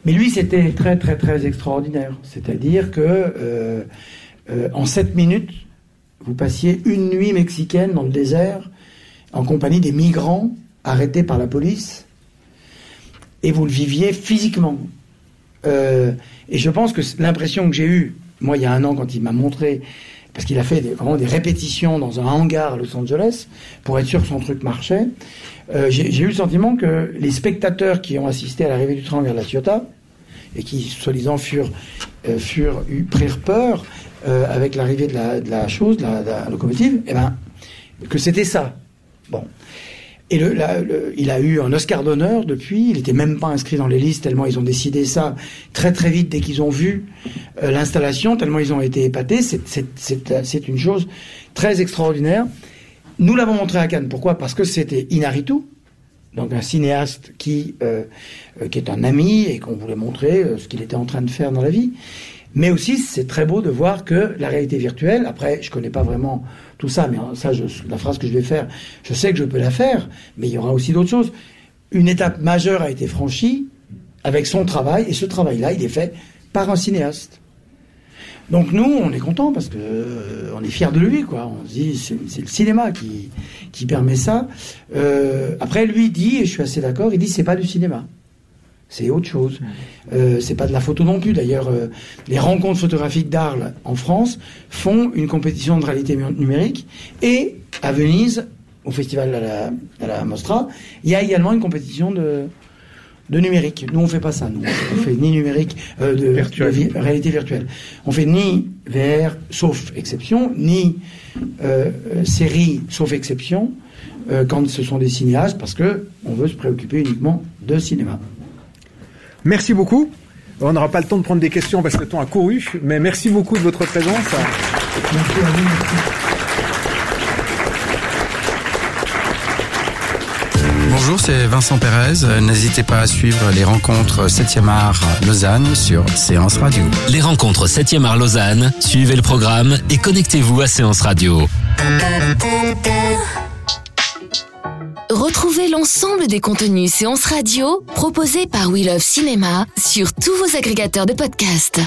Mais lui, c'était très, très, très extraordinaire. C'est-à-dire que euh, euh, en 7 minutes, vous passiez une nuit mexicaine dans le désert en compagnie des migrants arrêtés par la police et vous le viviez physiquement. Euh, et je pense que l'impression que j'ai eue, moi il y a un an quand il m'a montré, parce qu'il a fait vraiment des répétitions dans un hangar à Los Angeles pour être sûr que son truc marchait, euh, j'ai eu le sentiment que les spectateurs qui ont assisté à l'arrivée du train vers la Ciotat, et qui soi-disant furent, euh, furent prirent peur euh, avec l'arrivée de la, chose, de la, locomotive, eh ben, que c'était ça. Bon. Et il a eu un Oscar d'honneur depuis. Il n'était même pas inscrit dans les listes tellement ils ont décidé ça très très vite dès qu'ils ont vu euh, l'installation, tellement ils ont été épatés. C'est- une chose très extraordinaire. Nous l'avons montré à Cannes. Pourquoi? Parce que c'était Inaritu, donc un cinéaste qui, euh, qui est un ami et qu'on voulait montrer ce qu'il était en train de faire dans la vie. Mais aussi, c'est très beau de voir que la réalité virtuelle, après, je connais pas vraiment tout ça, mais ça, la phrase que je vais faire, je sais que je peux la faire, mais il y aura aussi d'autres choses. Une étape majeure a été franchie avec son travail, et ce travail-là, il est fait par un cinéaste. Donc nous, on est content parce que euh, on est fiers de lui, quoi. On se dit c'est le cinéma qui qui permet ça. Euh, après, lui dit, et je suis assez d'accord, il dit c'est pas du cinéma, c'est autre chose. Euh, c'est pas de la photo non plus. D'ailleurs, euh, les rencontres photographiques d'Arles en France font une compétition de réalité numérique et à Venise, au festival à la, à la Mostra, il y a également une compétition de de numérique. Nous, on fait pas ça. Nous, on fait ni numérique euh, de, Virtuel. de vi- réalité virtuelle. On fait ni VR, sauf exception, ni euh, série, sauf exception, quand ce sont des cinéastes, parce que on veut se préoccuper uniquement de cinéma. Merci beaucoup. On n'aura pas le temps de prendre des questions parce que le temps a couru, mais merci beaucoup de votre présence. Merci à vous. merci. Bonjour, c'est Vincent Pérez. N'hésitez pas à suivre les rencontres 7e art Lausanne sur Séance Radio. Les rencontres 7e art Lausanne, suivez le programme et connectez-vous à Séance Radio. Retrouvez l'ensemble des contenus séances radio proposés par We Love Cinéma sur tous vos agrégateurs de podcasts.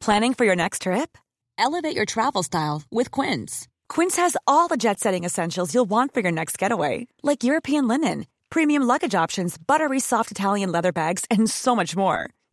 Planning for your next trip? Elevate your travel style with Quince. Quince has all the jet-setting essentials you'll want for your next getaway, like European linen, premium luggage options, buttery soft Italian leather bags, and so much more.